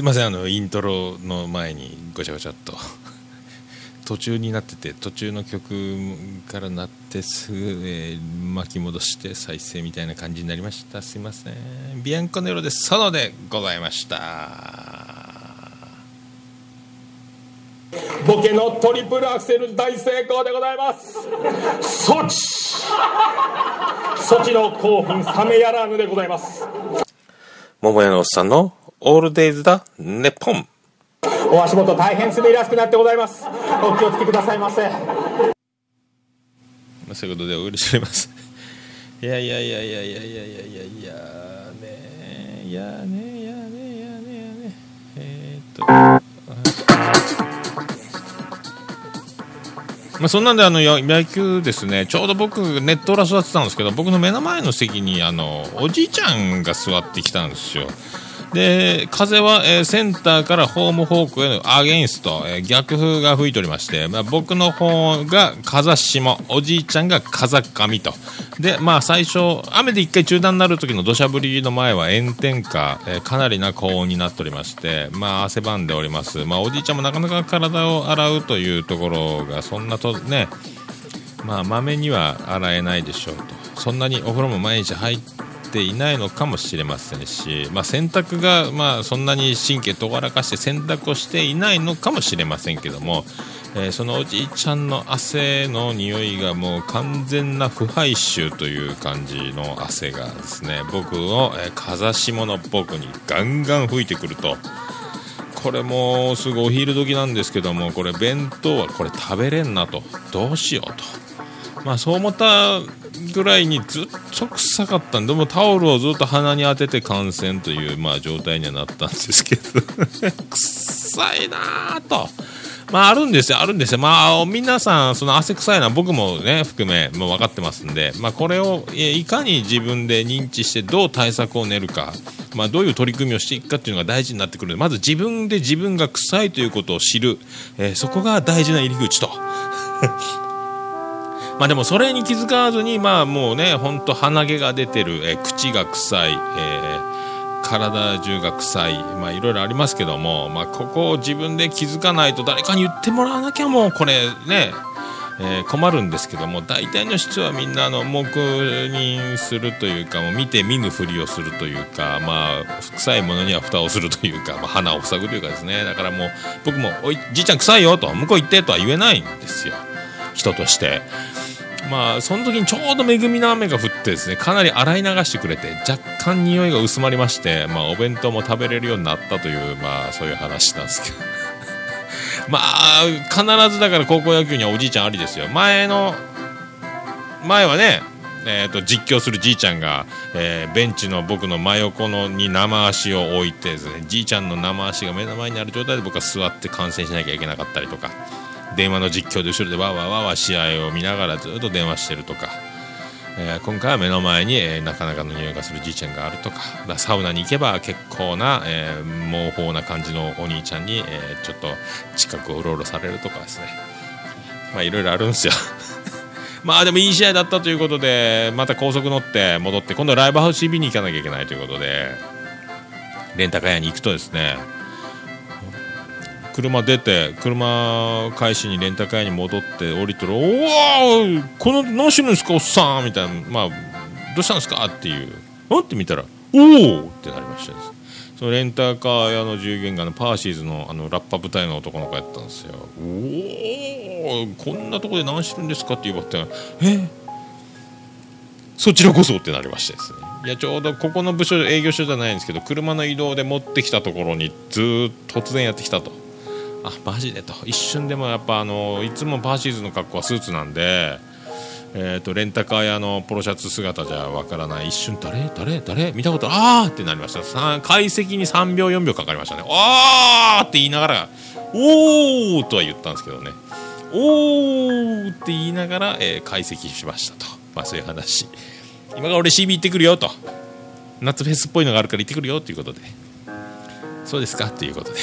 すいませんあのイントロの前にごちゃごちゃっと。<laughs> 途中になってて途中の曲からなってすぐ、えー巻き戻して再生みたいな感じになりました。すいません。ビアンコネロでソロでございました。ボケのトリプルアクセル大成功でございます。ソチ。ソチの興奮冷めやらぬでございます。桃屋のおっさんのオールデイズだ。ネッポン。お足元大変滑りやすくなってございます。お気をつけくださいませ。まあ、そういうことでお許しします。いやいやいやいやいやいやいやいやいや。ねいやねいやねいやねいやね。えーっと。まあ、そんなんであのや野球ですね。ちょうど僕ネット裏座ってたんですけど僕の目の前の席にあのおじいちゃんが座ってきたんですよで風は、えーセンターからホーム方向へのアゲインスト、えー逆風が吹いておりまして、まあ、僕の方が風下おじいちゃんが風上と。でまあ最初雨で一回中断になる時の土砂降りの前は炎天下、えーかなりな高温になっておりましてまあ汗ばんでおります。まあおじいちゃんもなかなか体を洗うというところがそんなとねまあまめには洗えないでしょうと。そんなにお風呂も毎日入ってていないのかもしれませんし、まあ、洗濯が、まあ、そんなに神経とがらかして洗濯をしていないのかもしれませんけども、えーそのおじいちゃんの汗の匂いがもう完全な腐敗臭という感じの汗がですね僕の、えー風下の僕にガンガン吹いてくると。これもうすぐお昼時なんですけどもこれ弁当はこれ食べれんなとどうしようとまあそう思ったぐらいにずっと臭かったんでもタオルをずっと鼻に当てて感染というまあ状態にはなったんですけど <laughs> 臭いなぁと。まああるんですよ、あるんですよ。まあ皆さん、その汗臭いのは僕もね、含め、もう分かってますんで、まあこれをいかに自分で認知してどう対策を練るか、まあどういう取り組みをしていくかっていうのが大事になってくるので、まず自分で自分が臭いということを知る、えーそこが大事な入り口と。まあでもそれに気づかずに、まあもうね、ほんと鼻毛が出てる、えー口が臭い、えー体中が臭い、まあいろいろありますけども、まあここを自分で気づかないと誰かに言ってもらわなきゃもうこれね、えー困るんですけども、大体の人はみんなあの黙認するというか、もう見て見ぬふりをするというか、まあ臭いものには蓋をするというか、まあ鼻を塞ぐというかですね、だからもう僕も、おい、じいちゃん臭いよと、向こう行ってとは言えないんですよ。人として。まあその時にちょうど恵みの雨が降ってですねかなり洗い流してくれて若干匂いが薄まりまして、まあ、お弁当も食べれるようになったというまあそういう話なんですけど。<laughs> まあ必ずだから高校野球にはおじいちゃんありですよ。前の前はねえー、と実況するじいちゃんが、えーベンチの僕の真横のに生足を置いてですねじいちゃんの生足が目の前にある状態で僕は座って観戦しなきゃいけなかったりとか。電話の実況で後ろでわわわわ試合を見ながらずっと電話してるとか、えー今回は目の前に、えーなかなかの匂いがするじいちゃんがあるとかサウナに行けば結構な、えー、猛法な感じのお兄ちゃんに、えーちょっと近くをうろうろされるとかですね。まあいろいろあるんですよ。<laughs> まあでもいい試合だったということでまた高速乗って戻って今度ライブハウス CB に行かなきゃいけないということでレンタカー屋に行くとですね車出て車返しにレンタカーに戻って降りてる「おおこの何してるんですかおっさん」みたいな「まあどうしたんですか?」っていう「うん?」って見たら「おお!」ってなりましたそのレンタカー屋の従業員がのパーシーズのあのラッパ部隊の男の子やったんですよ「おおこんなとこで何してるんですか?」って言われて「えそちらこそ」ってなりましてですねいやちょうどここの部署営業所じゃないんですけど車の移動で持ってきたところにずーっと突然やってきたとあマジで？と。一瞬でもやっぱあのいつもパーシーズの格好はスーツなんで、えー、とレンタカー屋のポロシャツ姿じゃわからない。一瞬誰？誰？誰？見たこと？あー！ってなりました。解析に3秒4秒かかりましたね。あー！って言いながらおー！とは言ったんですけどね。おー！って言いながら、えー解析しましたと、まあ、そういう話。今から俺 CB 行ってくるよと。夏フェスっぽいのがあるから行ってくるよということで。そうですか？ということで。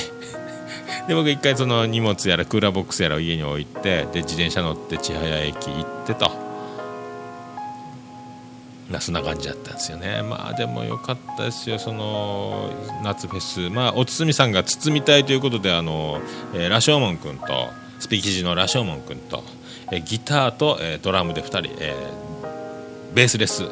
で僕一回その荷物やらクーラーボックスやらを家に置いてで自転車乗って千早駅行ってと。まあ、そんな感じだったんですよね。まあでも良かったですよ。その夏フェス。まあお堤さんが包みたいということであの、え、羅生門君とスピーキジの羅生門君と、え、ギターと、えー、ドラムで2人、えー、ベースです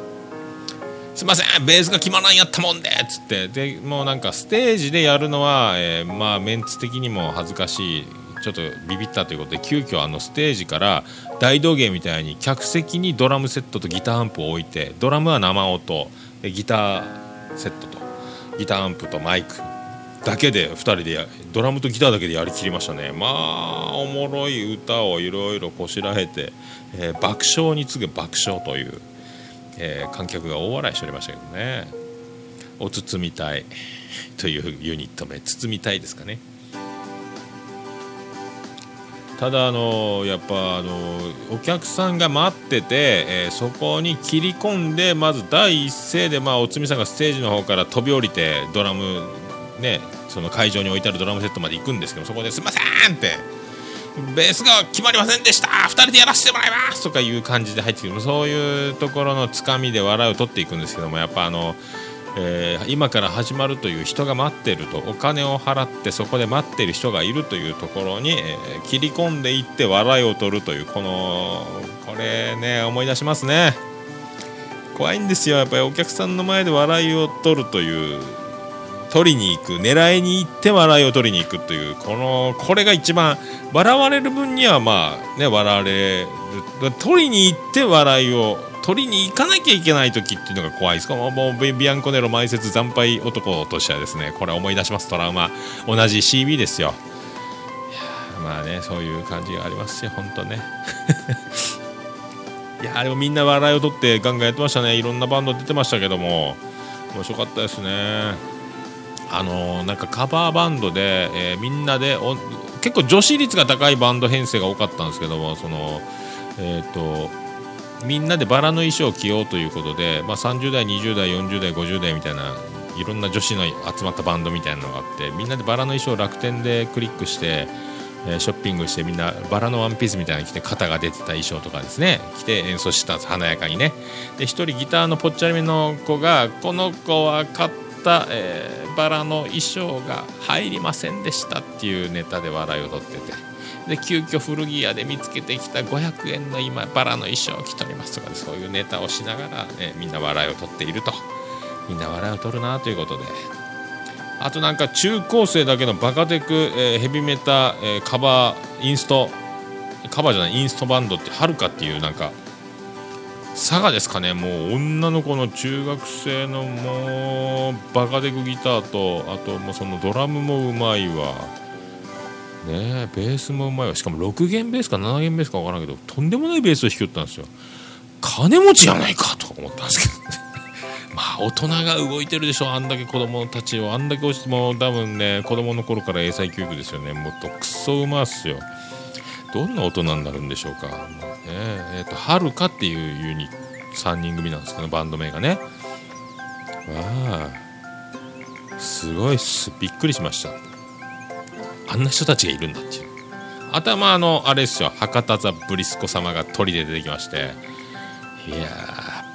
すいませんベースが決まらんやったもんでっつって。でもうなんかステージでやるのは、えー、まあメンツ的にも恥ずかしい。ちょっとビビったということで急遽あのステージから大道芸みたいに客席にドラムセットとギターアンプを置いてドラムは生音。ギターセットと。ギターアンプとマイク。だけで2人でドラムとギターだけでやりきりましたね。まあおもろい歌をいろいろこしらえて、えー、爆笑に次ぐ爆笑という。えー、観客が大笑いしておりましたけどね。お包みたい。<laughs> というユニット名包みたいですかね。ただあのやっぱあのお客さんが待ってて、えー、そこに切り込んでまず第一声でまあおつみさんがステージの方から飛び降りてドラムねその会場に置いてあるドラムセットまで行くんですけどそこですいませんってベースが決まりませんでした。2人でやらせてもらいます。とかいう感じで入ってくる。そういうところのつかみで笑いを取っていくんですけどもやっぱあの、えー、今から始まるという人が待ってるとお金を払ってそこで待ってる人がいるというところに、えー、切り込んでいって笑いを取るというこのこれね思い出しますね。怖いんですよ。やっぱりお客さんの前で笑いを取るという取りに行く狙いに行って笑いを取りに行くというこのこれが一番笑われる分にはまあね笑われる。取りに行って笑いを取りに行かなきゃいけない時っていうのが怖いです。もうビアンコネロ埋設惨敗男としてはですねこれ思い出しますトラウマ。同じ CB ですよ。まあねそういう感じがありますよ本当ね。<laughs> いやでもみんな笑いを取ってガンガンやってましたね。いろんなバンド出てましたけども面白かったですね。あのなんかカバーバンドで、えー、みんなで結構女子率が高いバンド編成が多かったんですけどもその、えーと、みんなでバラの衣装を着ようということで、まあ、30代20代40代50代みたいないろんな女子の集まったバンドみたいなのがあってみんなでバラの衣装を楽天でクリックして、え、ショッピングしてみんなバラのワンピースみたいなの着て肩が出てた衣装とかですね。着て演奏したんです華やかにね。で1人ギターのぽっちゃりめの子がこの子は買ってた、えー、バラの衣装が入りませんでしたっていうネタで笑いを取ってて。で急遽古着屋で見つけてきた500円の今バラの衣装を着ておりますとかそういうネタをしながら、ね、みんな笑いを取っていると。みんな笑いを取るなということで。あとなんか中高生だけのバカテク、えー、ヘビメタ、えー、カバーインストカバーじゃないインストバンドってはるかっていうなんか佐賀ですかね。もう女の子の中学生のもうバカデクギターとあともうそのドラムもうまいわ。ねベースもうまいわ。しかも6弦ベースか7弦ベースか分からんけどとんでもないベースを弾きよったんですよ。金持ちやないかと思ったんですけど <laughs> まあ大人が動いてるでしょあんだけ子供たちを。あんだけ押しても多分ね子供の頃から英才教育ですよね。もっとクソうまっすよ。どんな大人になるんでしょうか、ねえーと、はるかっていうユニ3人組なんですけどバンド名がね。わあすごいっす。びっくりしました。あんな人たちがいるんだっていう。頭ああのあれですよ。博多座ブリスコ様が鳥で出てきまして。いやや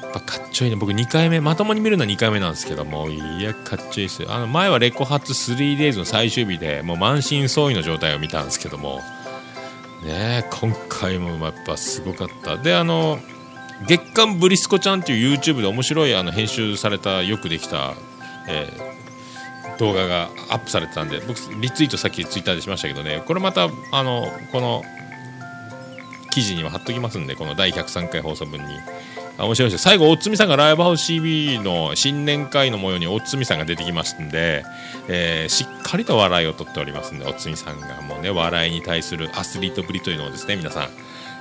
っぱかっちょいいね。僕2回目まともに見るのは2回目なんですけどもいやかっちょいいですよ。あの前はレコ発 3days の最終日でもう満身創痍の状態を見たんですけども。ね今回もやっぱすごかった。であの月刊ブリスコちゃんっていう YouTube で面白いあの編集されたよくできた、えー、動画がアップされてたんで僕リツイートさっきツイッターでしましたけどねこれまたあのこの記事には貼っときますんでこの第103回放送分に。面白いです最後、大津さんがライブハウス CB の新年会の模様に大津さんが出てきましたんで、えー、しっかりと笑いをとっておりますんで、大津さんがもうね、笑いに対するアスリートぶりというのをですね、皆さん、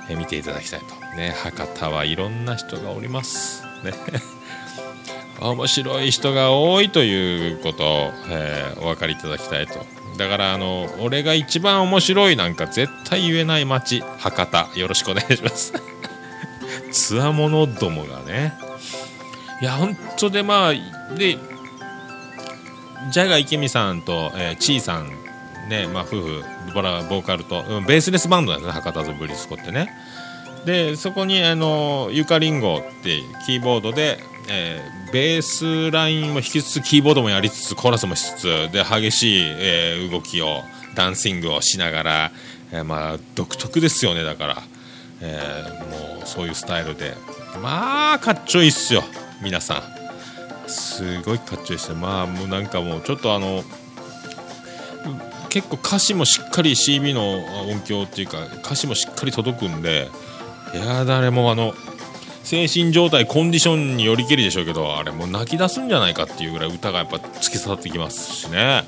えー、見ていただきたいと。ね、博多はいろんな人がおります。ね。<laughs> 面白い人が多いということを、えー、お分かりいただきたいと。だからあの俺が一番面白いなんか絶対言えない街博多よろしくお願いしますつわものどもがね。いや本当でまあでジャガ池見さんと、えー、チーさんねまあ夫婦ボラボーカルと、うん、ベースレスバンドなんですね博多ズブリスコってね。でそこにあのゆかりんごってキーボードで、えー、ベースラインも弾きつつキーボードもやりつつコーラスもしつつで激しい、えー、動きをダンシングをしながら、えー、まあ独特ですよねだから、えー、もうそういうスタイルで。まあかっちょいいっすよ。皆さん。すごいかっちょいいっすよ。まあもうなんかもうちょっとあの結構歌詞もしっかり CB の音響っていうか歌詞もしっかり届くんでいや誰もあの精神状態コンディションによりけりでしょうけどあれもう泣き出すんじゃないかっていうぐらい歌がやっぱ突き刺さってきますしね。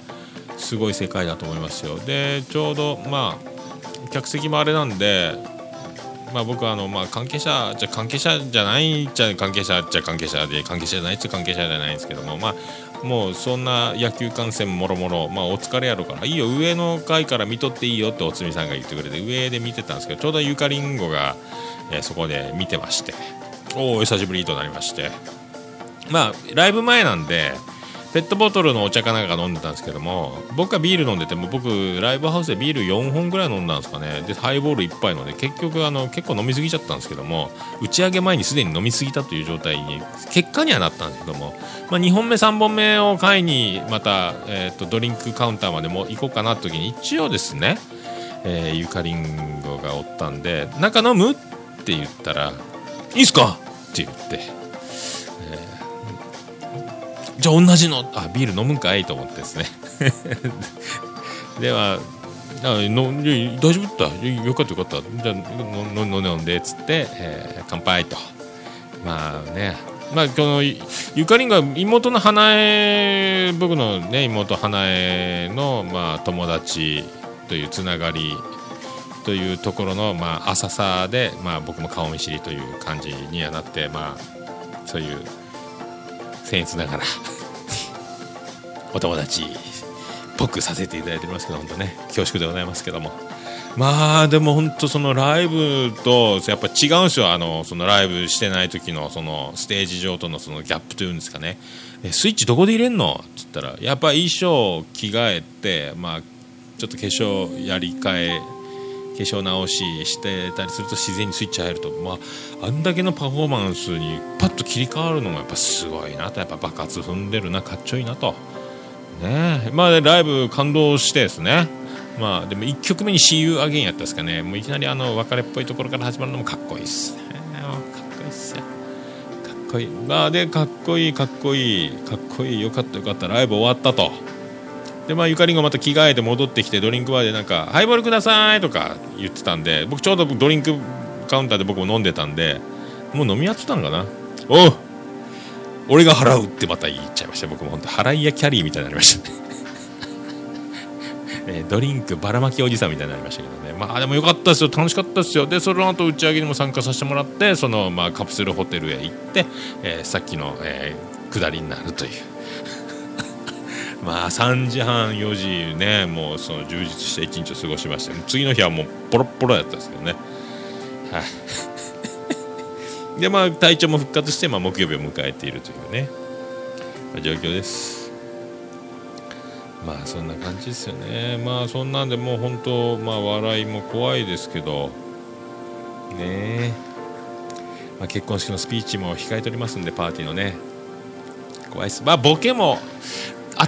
すごい世界だと思いますよ。でちょうどまあ客席もあれなんでまあ、僕はあの、まあ、関係者じゃ関係者じゃないじゃ関係者じゃ関係者で関係者じゃないっちゃ関係者じゃないんですけども、まあ、もうそんな野球観戦もろもろ、ま、お疲れやろからいいよ上の階から見とっていいよっておつみさんが言ってくれて上で見てたんですけどちょうどゆかりんごが、えー、そこで見てましておお久しぶりとなりまして。まあライブ前なんでペットボトルのお茶かなんか飲んでたんですけども僕はビール飲んでても僕ライブハウスでビール4本ぐらい飲んだんですかねでハイボール1杯ので結局あの結構飲みすぎちゃったんですけども打ち上げ前にすでに飲みすぎたという状態に結果にはなったんですけども、まあ、2本目3本目を買いにまた、えーと、ドリンクカウンターまでも行こうかなって時に一応ですね、えー、ゆかりんごがおったんで「中飲む?」って言ったら「いいっすか?」って言って。じゃあ同じの？あビール飲むんかいと思ってですね。<laughs> ではあの大丈夫だよかったよかった。じゃあ飲んで飲んでっつって、えー、乾杯と。まあね。まあこのゆかりんが妹の花江僕のね妹花江のまあ友達というつながりというところのまあ浅さでまあ僕も顔見知りという感じにはなってまあそういう僭越ながら。<laughs> お友達っぽくさせていただいておりますけど本当ね。恐縮でございますけども。まあでも本当そのライブとやっぱ違うんですよ。あのそのライブしてない時のそのステージ上とのそのギャップというんですかね。スイッチどこで入れんの？っつったらやっぱ衣装着替えてまあちょっと化粧やり替え粧直ししてたりすると自然にスイッチ入ると、まあ、あんだけのパフォーマンスにパッと切り替わるのがやっぱすごいなとやっぱ爆発踏んでるなかっちょいいなと。ねまあ、ライブ感動してですね。まあでも1曲目に「See You Again」やったんですかね。もういきなりあの別れっぽいところから始まるのもかっこいいっすね。かっこいいっすよ。かっこいい。まあでかっこいいかっこいいかっこいいよかったよかった。ライブ終わったと。でまあゆかりんがまた着替えて戻ってきてドリンクバーでなんか「ハイボールください」とか言ってたんで僕ちょうどドリンクカウンターで僕も飲んでたんでもう飲み合ってたんかなおう俺が払うってまた言っちゃいました。僕も本当払い屋キャリーみたいになりましたね。<laughs> えドリンクばらまきおじさんみたいになりましたけどね。まあでもよかったですよ。楽しかったですよ。でその後打ち上げにも参加させてもらってその、まあ、カプセルホテルへ行って、えー、さっきの、えー、下りになるという。まあ3時半4時ねもうその充実した一日を過ごしまして次の日はもうポロポロやったんですけどね。はい、<laughs> でまあ体調も復活して、まあ、木曜日を迎えているというね、まあ、状況です。まあそんな感じですよね。まあそんなんでもう本当まあ笑いも怖いですけど。ねまあ、結婚式のスピーチも控えておりますんでパーティーのね。怖いです。まあボケも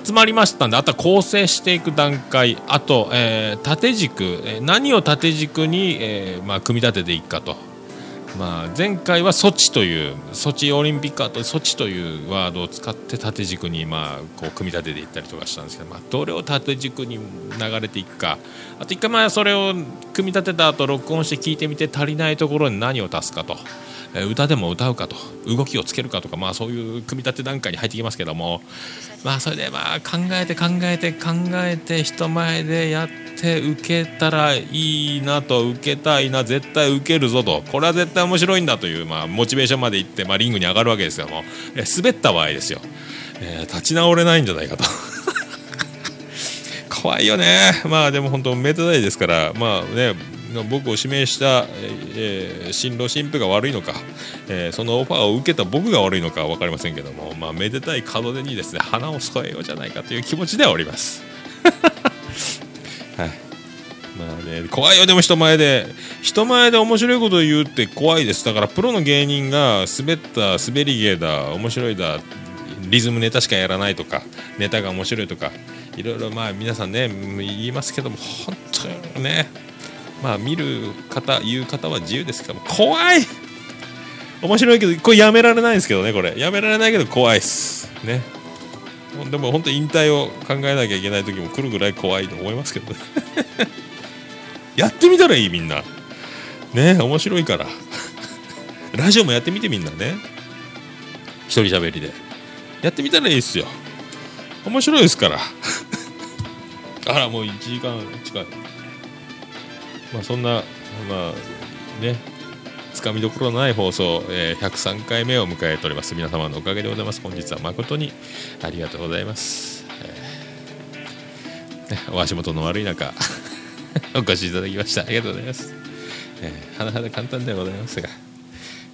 集まりましたんであとは構成していく段階あと、えー、縦軸、何を縦軸に、えーまあ、組み立てていくかとまあ、前回はソチというソチオリンピックあとソチというワードを使って縦軸にまあこう組み立てていったりとかしたんですけど、まあ、どれを縦軸に流れていくかあと一回まあそれを組み立てた後録音して聞いてみて足りないところに何を足すかと。歌でも歌うかと動きをつけるかとか、まあ、そういう組み立て段階に入ってきますけども、まあ、それでまあ考えて考えて考えて人前でやって受けたらいいなと受けたいな絶対受けるぞとこれは絶対面白いんだという、まあ、モチベーションまでいって、まあ、リングに上がるわけですけども、え滑った場合ですよ、えー、立ち直れないんじゃないかと。<laughs> 怖いよね、まあでも本当、めでたいですから、まあね、僕を指名した、えー、新郎新婦が悪いのか、えー、そのオファーを受けた僕が悪いのか分かりませんけども、まあ、めでたい門出にですね花を添えようじゃないかという気持ちではおります。<laughs> はい。まあね、怖いよでも人前で。人前で面白いことを言うって怖いです。だからプロの芸人が滑った滑り芸だ面白いだリズムネタしかやらないとかネタが面白いとかいろいろまあ皆さんね言いますけども本当にねまあ見る方言う方は自由ですけども怖い。面白いけどこれやめられないですけどねこれ。やめられないけど怖いっす。ね。でも本当引退を考えなきゃいけない時も来るぐらい怖いと思いますけどね。<laughs> やってみたらいいみんな。ね面白いから。<laughs> ラジオもやってみてみんなね。一人喋りで。やってみたらいいっすよ。面白いですから。<laughs> あらもう1時間近い。まあそんなまあねつかみどころのない放送、えー、103回目を迎えております。皆様のおかげでございます。本日は誠にありがとうございます、えーね、お足元の悪い中 <laughs> お越しいただきましたありがとうございます、えー、はなはだ簡単ではございますが、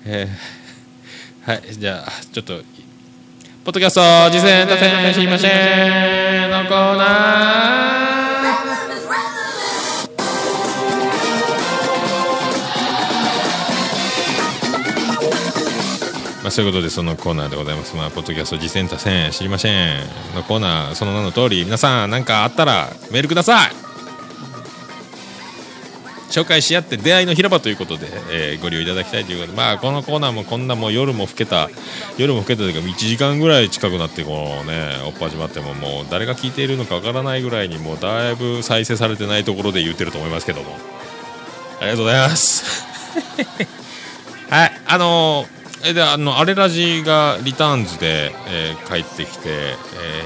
えー、はいじゃあちょっとポッドキャスト実践達成しませんのコーナーそういうことでそのコーナーでございます。まあ、ポッドキャスト実践多戦知りませんのコーナー、その名の通り、皆さん何かあったらメールください紹介し合って出会いの広場ということで、えー、ご利用いただきたいということで、まあ、このコーナーもこんなもう夜も更けた、夜も更けたというか、1時間ぐらい近くなって、このね、おっぱ始まっても、もう誰が聞いているのかわからないぐらいに、もうだいぶ再生されてないところで言ってると思いますけども。ありがとうございます。はい、あのーえであのアレラジがリターンズで、えー、帰ってきて、え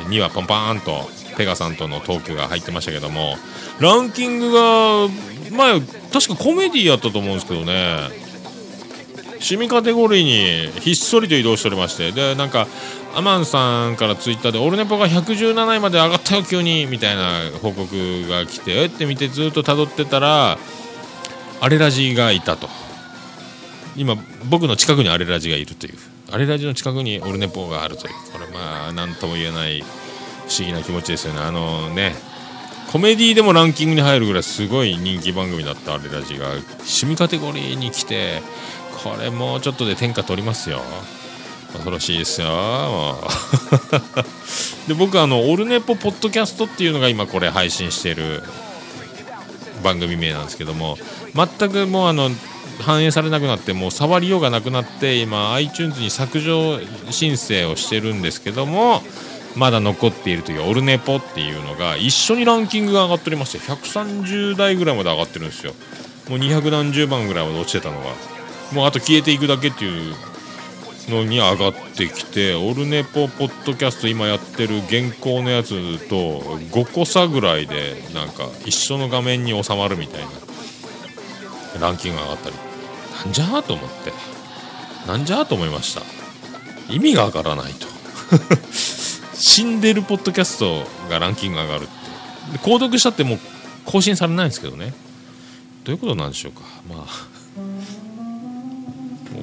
ー、2話パンパーンとペガさんとのトークが入ってましたけどもランキングが前確かコメディやったと思うんですけどね趣味カテゴリーにひっそりと移動しておりましてでなんかアマンさんからツイッターで「オルネポが117位まで上がったよ急に」みたいな報告が来てえって見てずっと辿ってたらアレラジがいたと。今僕の近くにアレラジがいるという。アレラジの近くにオルネポがあるという。これまあ何とも言えない不思議な気持ちですよね。あのねコメディでもランキングに入るぐらいすごい人気番組だったアレラジが趣味カテゴリーに来てこれもうちょっとで天下取りますよ。恐ろしいですよ。<laughs> で僕あのオルネポポッドキャストっていうのが今これ配信してる番組名なんですけども全くもうあの反映されなくなってもう触りようがなくなって今 iTunes に削除申請をしてるんですけどもまだ残っているというオルネポっていうのが一緒にランキングが上がっておりまして130台ぐらいまで上がってるんですよ。もう200何十番ぐらいまで落ちてたのが。もうあと消えていくだけっていうのに上がってきてオルネポポッドキャスト今やってる現行のやつと5個差ぐらいでなんか一緒の画面に収まるみたいなランキングが上がったり。なんじゃと思って。なんじゃと思いました。意味がわからないと。<laughs> 死んでるポッドキャストがランキング上がるって。購読したってもう更新されないんですけどね。どういうことなんでしょうか。まあ。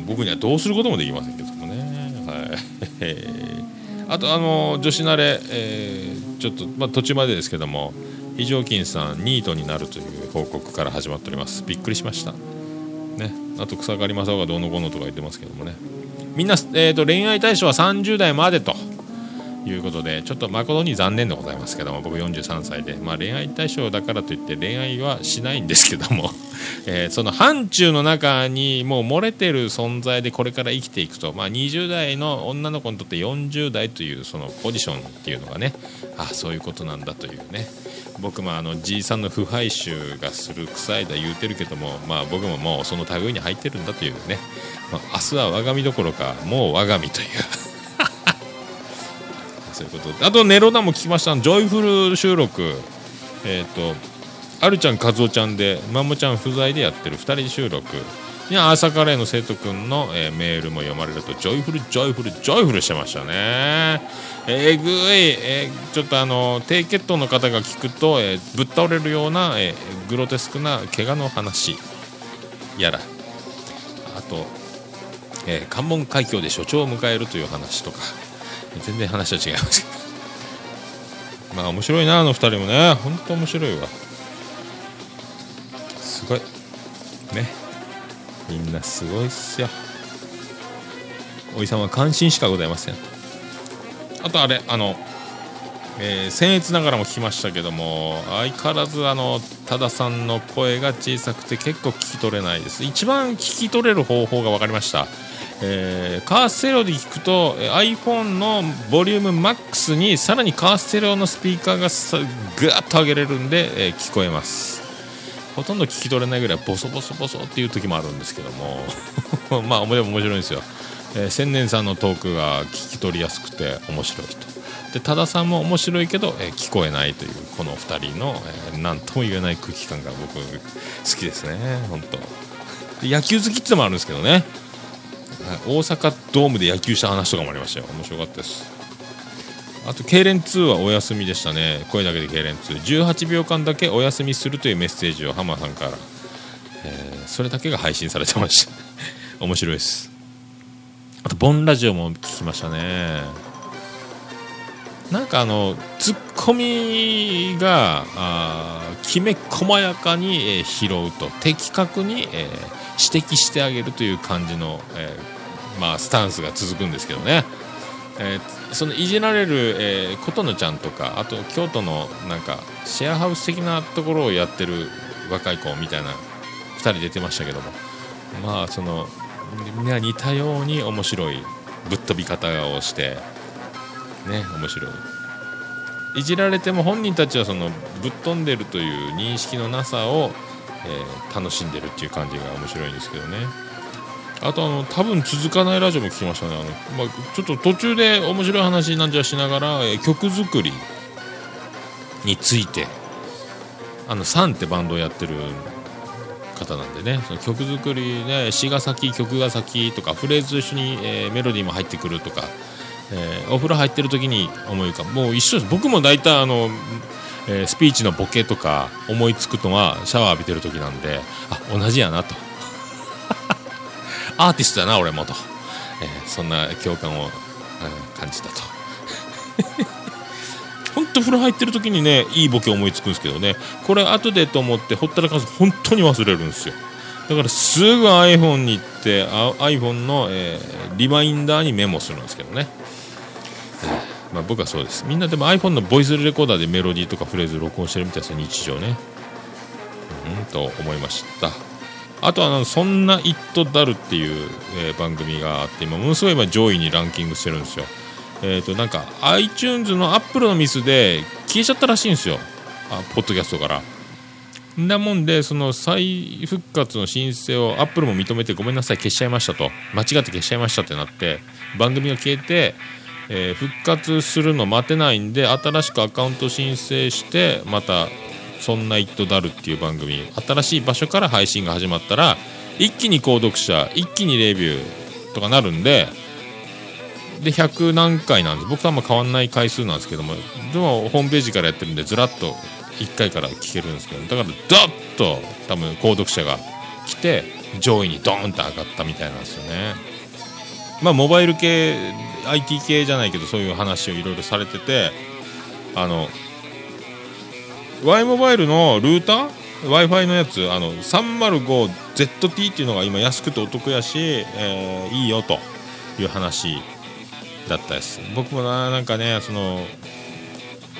僕にはどうすることもできませんけどもね。はい。あとあの女子慣れ、えー、ちょっと、まあ、途中までですけども非常勤さんニートになるという報告から始まっております。びっくりしました。ねあと草刈正雄がどうのこうのとか言ってますけどもね。みんな、えーと、恋愛対象は30代までと。いうことでちょっと誠に残念でございますけども僕43歳で、まあ、恋愛対象だからといって恋愛はしないんですけども、<laughs> えー、その範疇の中にもう漏れてる存在でこれから生きていくと、まあ、20代の女の子にとって40代というそのポジションっていうのがねあそういうことなんだというね。僕もあのじいさんの腐敗臭がする臭いだ言うてるけども、まあ、僕ももうその類に入ってるんだというね、まあ、明日は我が身どころかもう我が身という。そういうこと。あとネロナも聞きました。ジョイフル収録。えっ、ー、とあるちゃん和夫ちゃんでマモちゃん不在でやってる。2人収録。いや朝カレーの生徒くんの、えー、メールも読まれるとジョイフルジョイフルジョイフルしてましたね。えぐい、えー、ちょっとあの低血糖の方が聞くと、えー、ぶっ倒れるような、えー、グロテスクな怪我の話。やら。あと、えー、関門海峡で所長を迎えるという話とか。全然話は違いますけど。まあ面白いなあの2人もね。本当面白いわ。すごい。ね。みんなすごいっすよ。おいさんは感心しかございません。あとあれあのえー、僭越ながらも聞きましたけども相変わらずあの多田さんの声が小さくて結構聞き取れないです。一番聞き取れる方法が分かりました、えー、カーステレオで聞くと iPhone のボリュームマックスにさらにカーステレオのスピーカーがさぐーっと上げれるんで、えー、聞こえます。ほとんど聞き取れないぐらいボソボソボソっていう時もあるんですけども。<laughs> まあ面白いんですよ、えー、千年さんのトークが聞き取りやすくて面白いと。で多田さんも面白いけど、えー、聞こえないというこの2人の何、えー、とも言えない空気感が僕好きですね。本当。野球好きってのもあるんですけどね。大阪ドームで野球した話とかもありましたよ。面白かったです。あと痙攣2はお休みでしたね。声だけで痙攣218秒間だけお休みするというメッセージを浜さんから、えー、それだけが配信されてました。<laughs> 面白いです。あとボンラジオも聞きましたね。なんかあのツッコミがあきめ細やかに、えー、拾うと的確に、えー、指摘してあげるという感じの、えー、まあ、スタンスが続くんですけどね、えそのいじられる、え琴乃ちゃんとかあと京都のなんかシェアハウス的なところをやってる若い子みたいな2人出てましたけども。まあその似たように面白いぶっ飛び方をしてね面白い。いじられても本人たちはそのぶっ飛んでるという認識のなさを、えー、楽しんでるっていう感じが面白いんですけどね。あとあの多分続かないラジオも聞きましたねあの、まあ、ちょっと途中で面白い話なんじゃしながら、曲作りについてあのサンってバンドをやってる方なんでねその曲作りで詩が先曲が先とかフレーズ一緒に、えー、メロディーも入ってくるとかえー、お風呂入ってる時に思い浮かぶ。もう一緒です。僕も大体あの、えー、スピーチのボケとか思いつくのはシャワー浴びてる時なんであ同じやなと。アーティストだな俺もと、えー、そんな共感を、え感じたと。<laughs> 本当風呂入ってる時にねいいボケ思いつくんですけどね。これ後でと思ってほったらかす本当に忘れるんですよ。だからすぐ iPhone に行って iPhone の、えー、リマインダーにメモするんですけどね。えまあ、僕はそうです。みんなでも iPhone のボイスレコーダーでメロディーとかフレーズ録音してるみたいですよ日常ね。うんと思いました。あとはあ「そんなイットダル」っていう、えー、番組があって今ものすごい今上位にランキングしてるんですよ。えっ、ー、となんか iTunes の Apple のミスで消えちゃったらしいんですよ。あポッドキャストから。なもんでその再復活の申請をアップルも認めてごめんなさい消しちゃいましたと。間違って消しちゃいましたってなって番組が消えてえー、復活するの待てないんで新しくアカウント申請してまた「そんなイットダル」っていう番組新しい場所から配信が始まったら一気に購読者一気にレビューとかなるんでで100何回なんで僕とあんま変わんない回数なんですけどもでもホームページからやってるんでずらっと1回から聞けるんですけどだからドッと多分購読者が来て上位にドーンと上がったみたいなんですよね。まあモバイル系 IT 系じゃないけどそういう話をいろいろされててあの Y モバイルのルーター？w i f i のやつ？あの 305ZT っていうのが今安くてお得やし、えー、いいよという話だったです。僕もななんかねその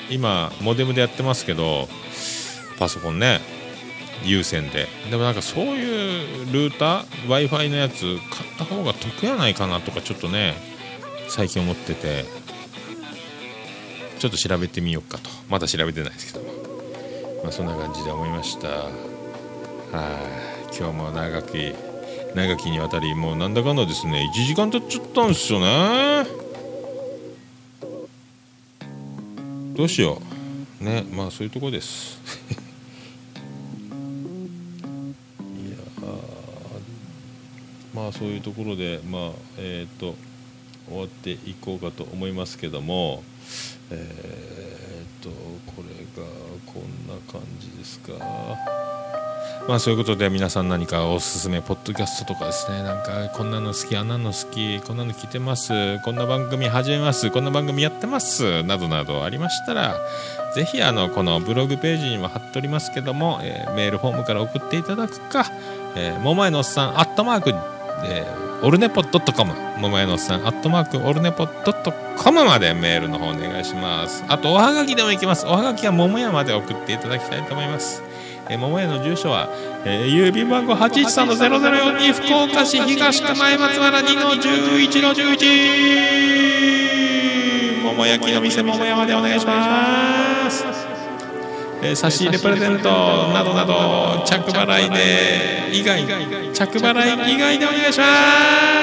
今モデムでやってますけどパソコンね有線で。でもなんかそういうルーター？w i f i のやつ買った方が得やないかなとかちょっとね最近思っててちょっと調べてみようかと。まだ調べてないですけど。まあ、そんな感じで思いました。はい。今日も長き長きにわたりもうなんだかんだですね。1時間経っちゃったんですよね。どうしよう。ね。まあそういうとこです。<laughs> いやまあそういうところでまあえっ、ー、と終わっていこうかと思いますけどもえー、っとこれがこんな感じですか。まあそういうことで皆さん何かおすすめポッドキャストとかですね。なんかこんなの好きあんなの好きこんなの聞いてます。こんな番組始めます。こんな番組やってます。などなどありましたらぜひあのこのブログページにも貼っておりますけども、えーメールフォームから送っていただくか、えー、桃屋のおっさんアットマーク、えーオルネポドットコム。桃屋のおっさん。アットマークオルネポドットコムまでメールの方お願いします。あとおはがきでもいきます。おはがきは桃屋まで送っていただきたいと思います。えー桃屋の住所は、えー郵便番号813-0042福岡市東区前松原2の11の11桃焼きの店桃屋までお願いします、えー差し入れプレゼントなどなど着払いで以外着払い以外でお願いします。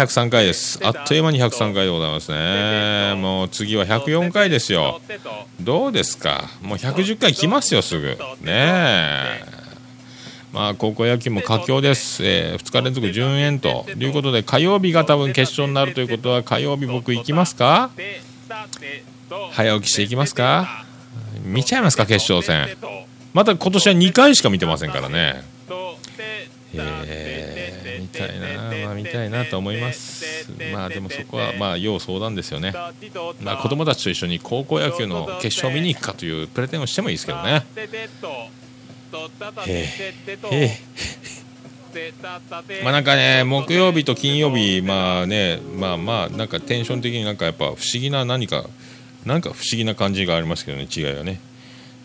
あ103回です。あっという間に103回でございますね。もう次は104回ですよ。どうですか？もう110回来ますよすぐ。ねえ。まあ高校野球も佳境です、え2日連続順延ということで火曜日が多分決勝になるということは火曜日僕行きますか？早起きしていきますか？見ちゃいますか決勝戦。また今年は2回しか見てませんからね。えー、見たいな、たいなと思います。まあでもそこはまあ要相談ですよね。まあ子供たちと一緒に高校野球の決勝を見に行くかというプレゼンをしてもいいですけどね。へえ。へえ。まあなんかね木曜日と金曜日まあねまあまあなんかテンション的になんかやっぱ不思議な何かなんか不思議な感じがありますけどね違いがね。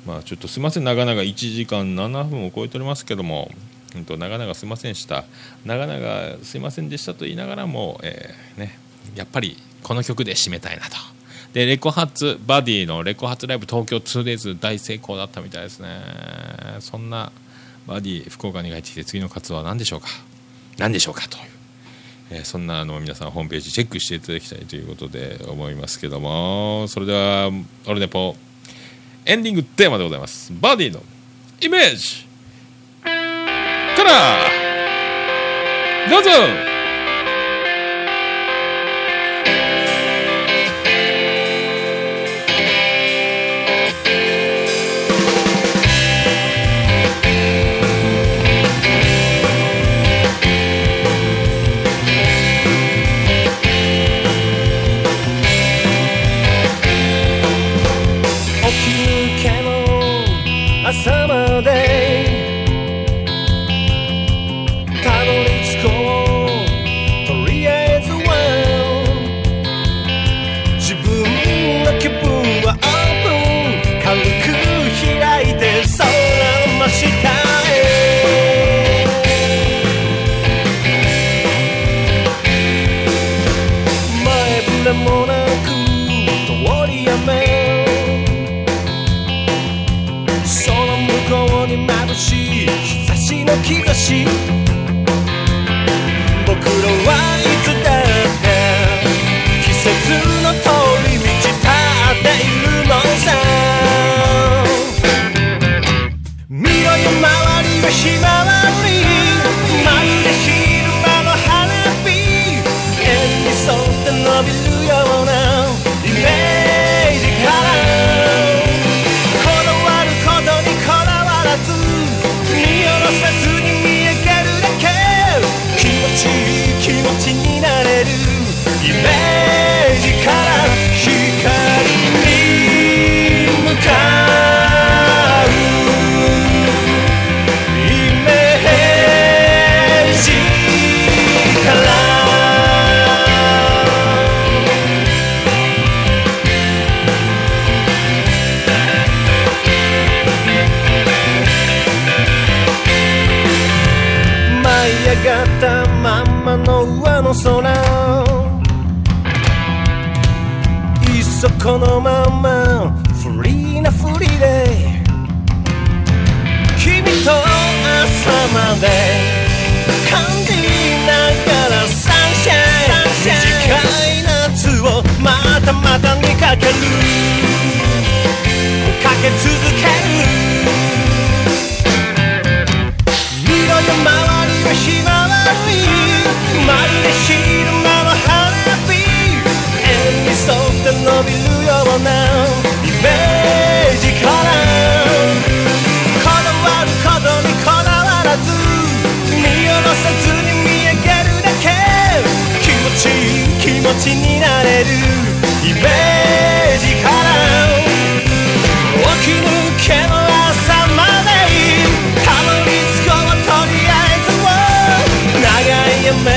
まあちょっとすいません。長々1時間7分を超えておりますけども。うんと長々すいませんでした。長々すいませんでしたと言いながらも、えーね、やっぱりこの曲で締めたいなと。でレコ発バディのレコ発ライブ東京 2days 大成功だったみたいですね。そんなバディ福岡に帰ってきて次の活動は何でしょうか。何でしょうかという、えーそんなあの皆さんホームページチェックしていただきたいということで思いますけども。それではオルネポ。エンディングテーマでございます。バディのイメージ。 스트라. 노조 しまたまたにかける。かけ続ける。見ろよ周りはひまわり。まるで昼間の花火。円に沿って伸びるようなイメージから。こだわることにこだわらず見下ろさずに見上げるだけ。気持ちいい気持ちになれる。イメージから起き抜けの朝までたどり着こうとりあえずは長い夢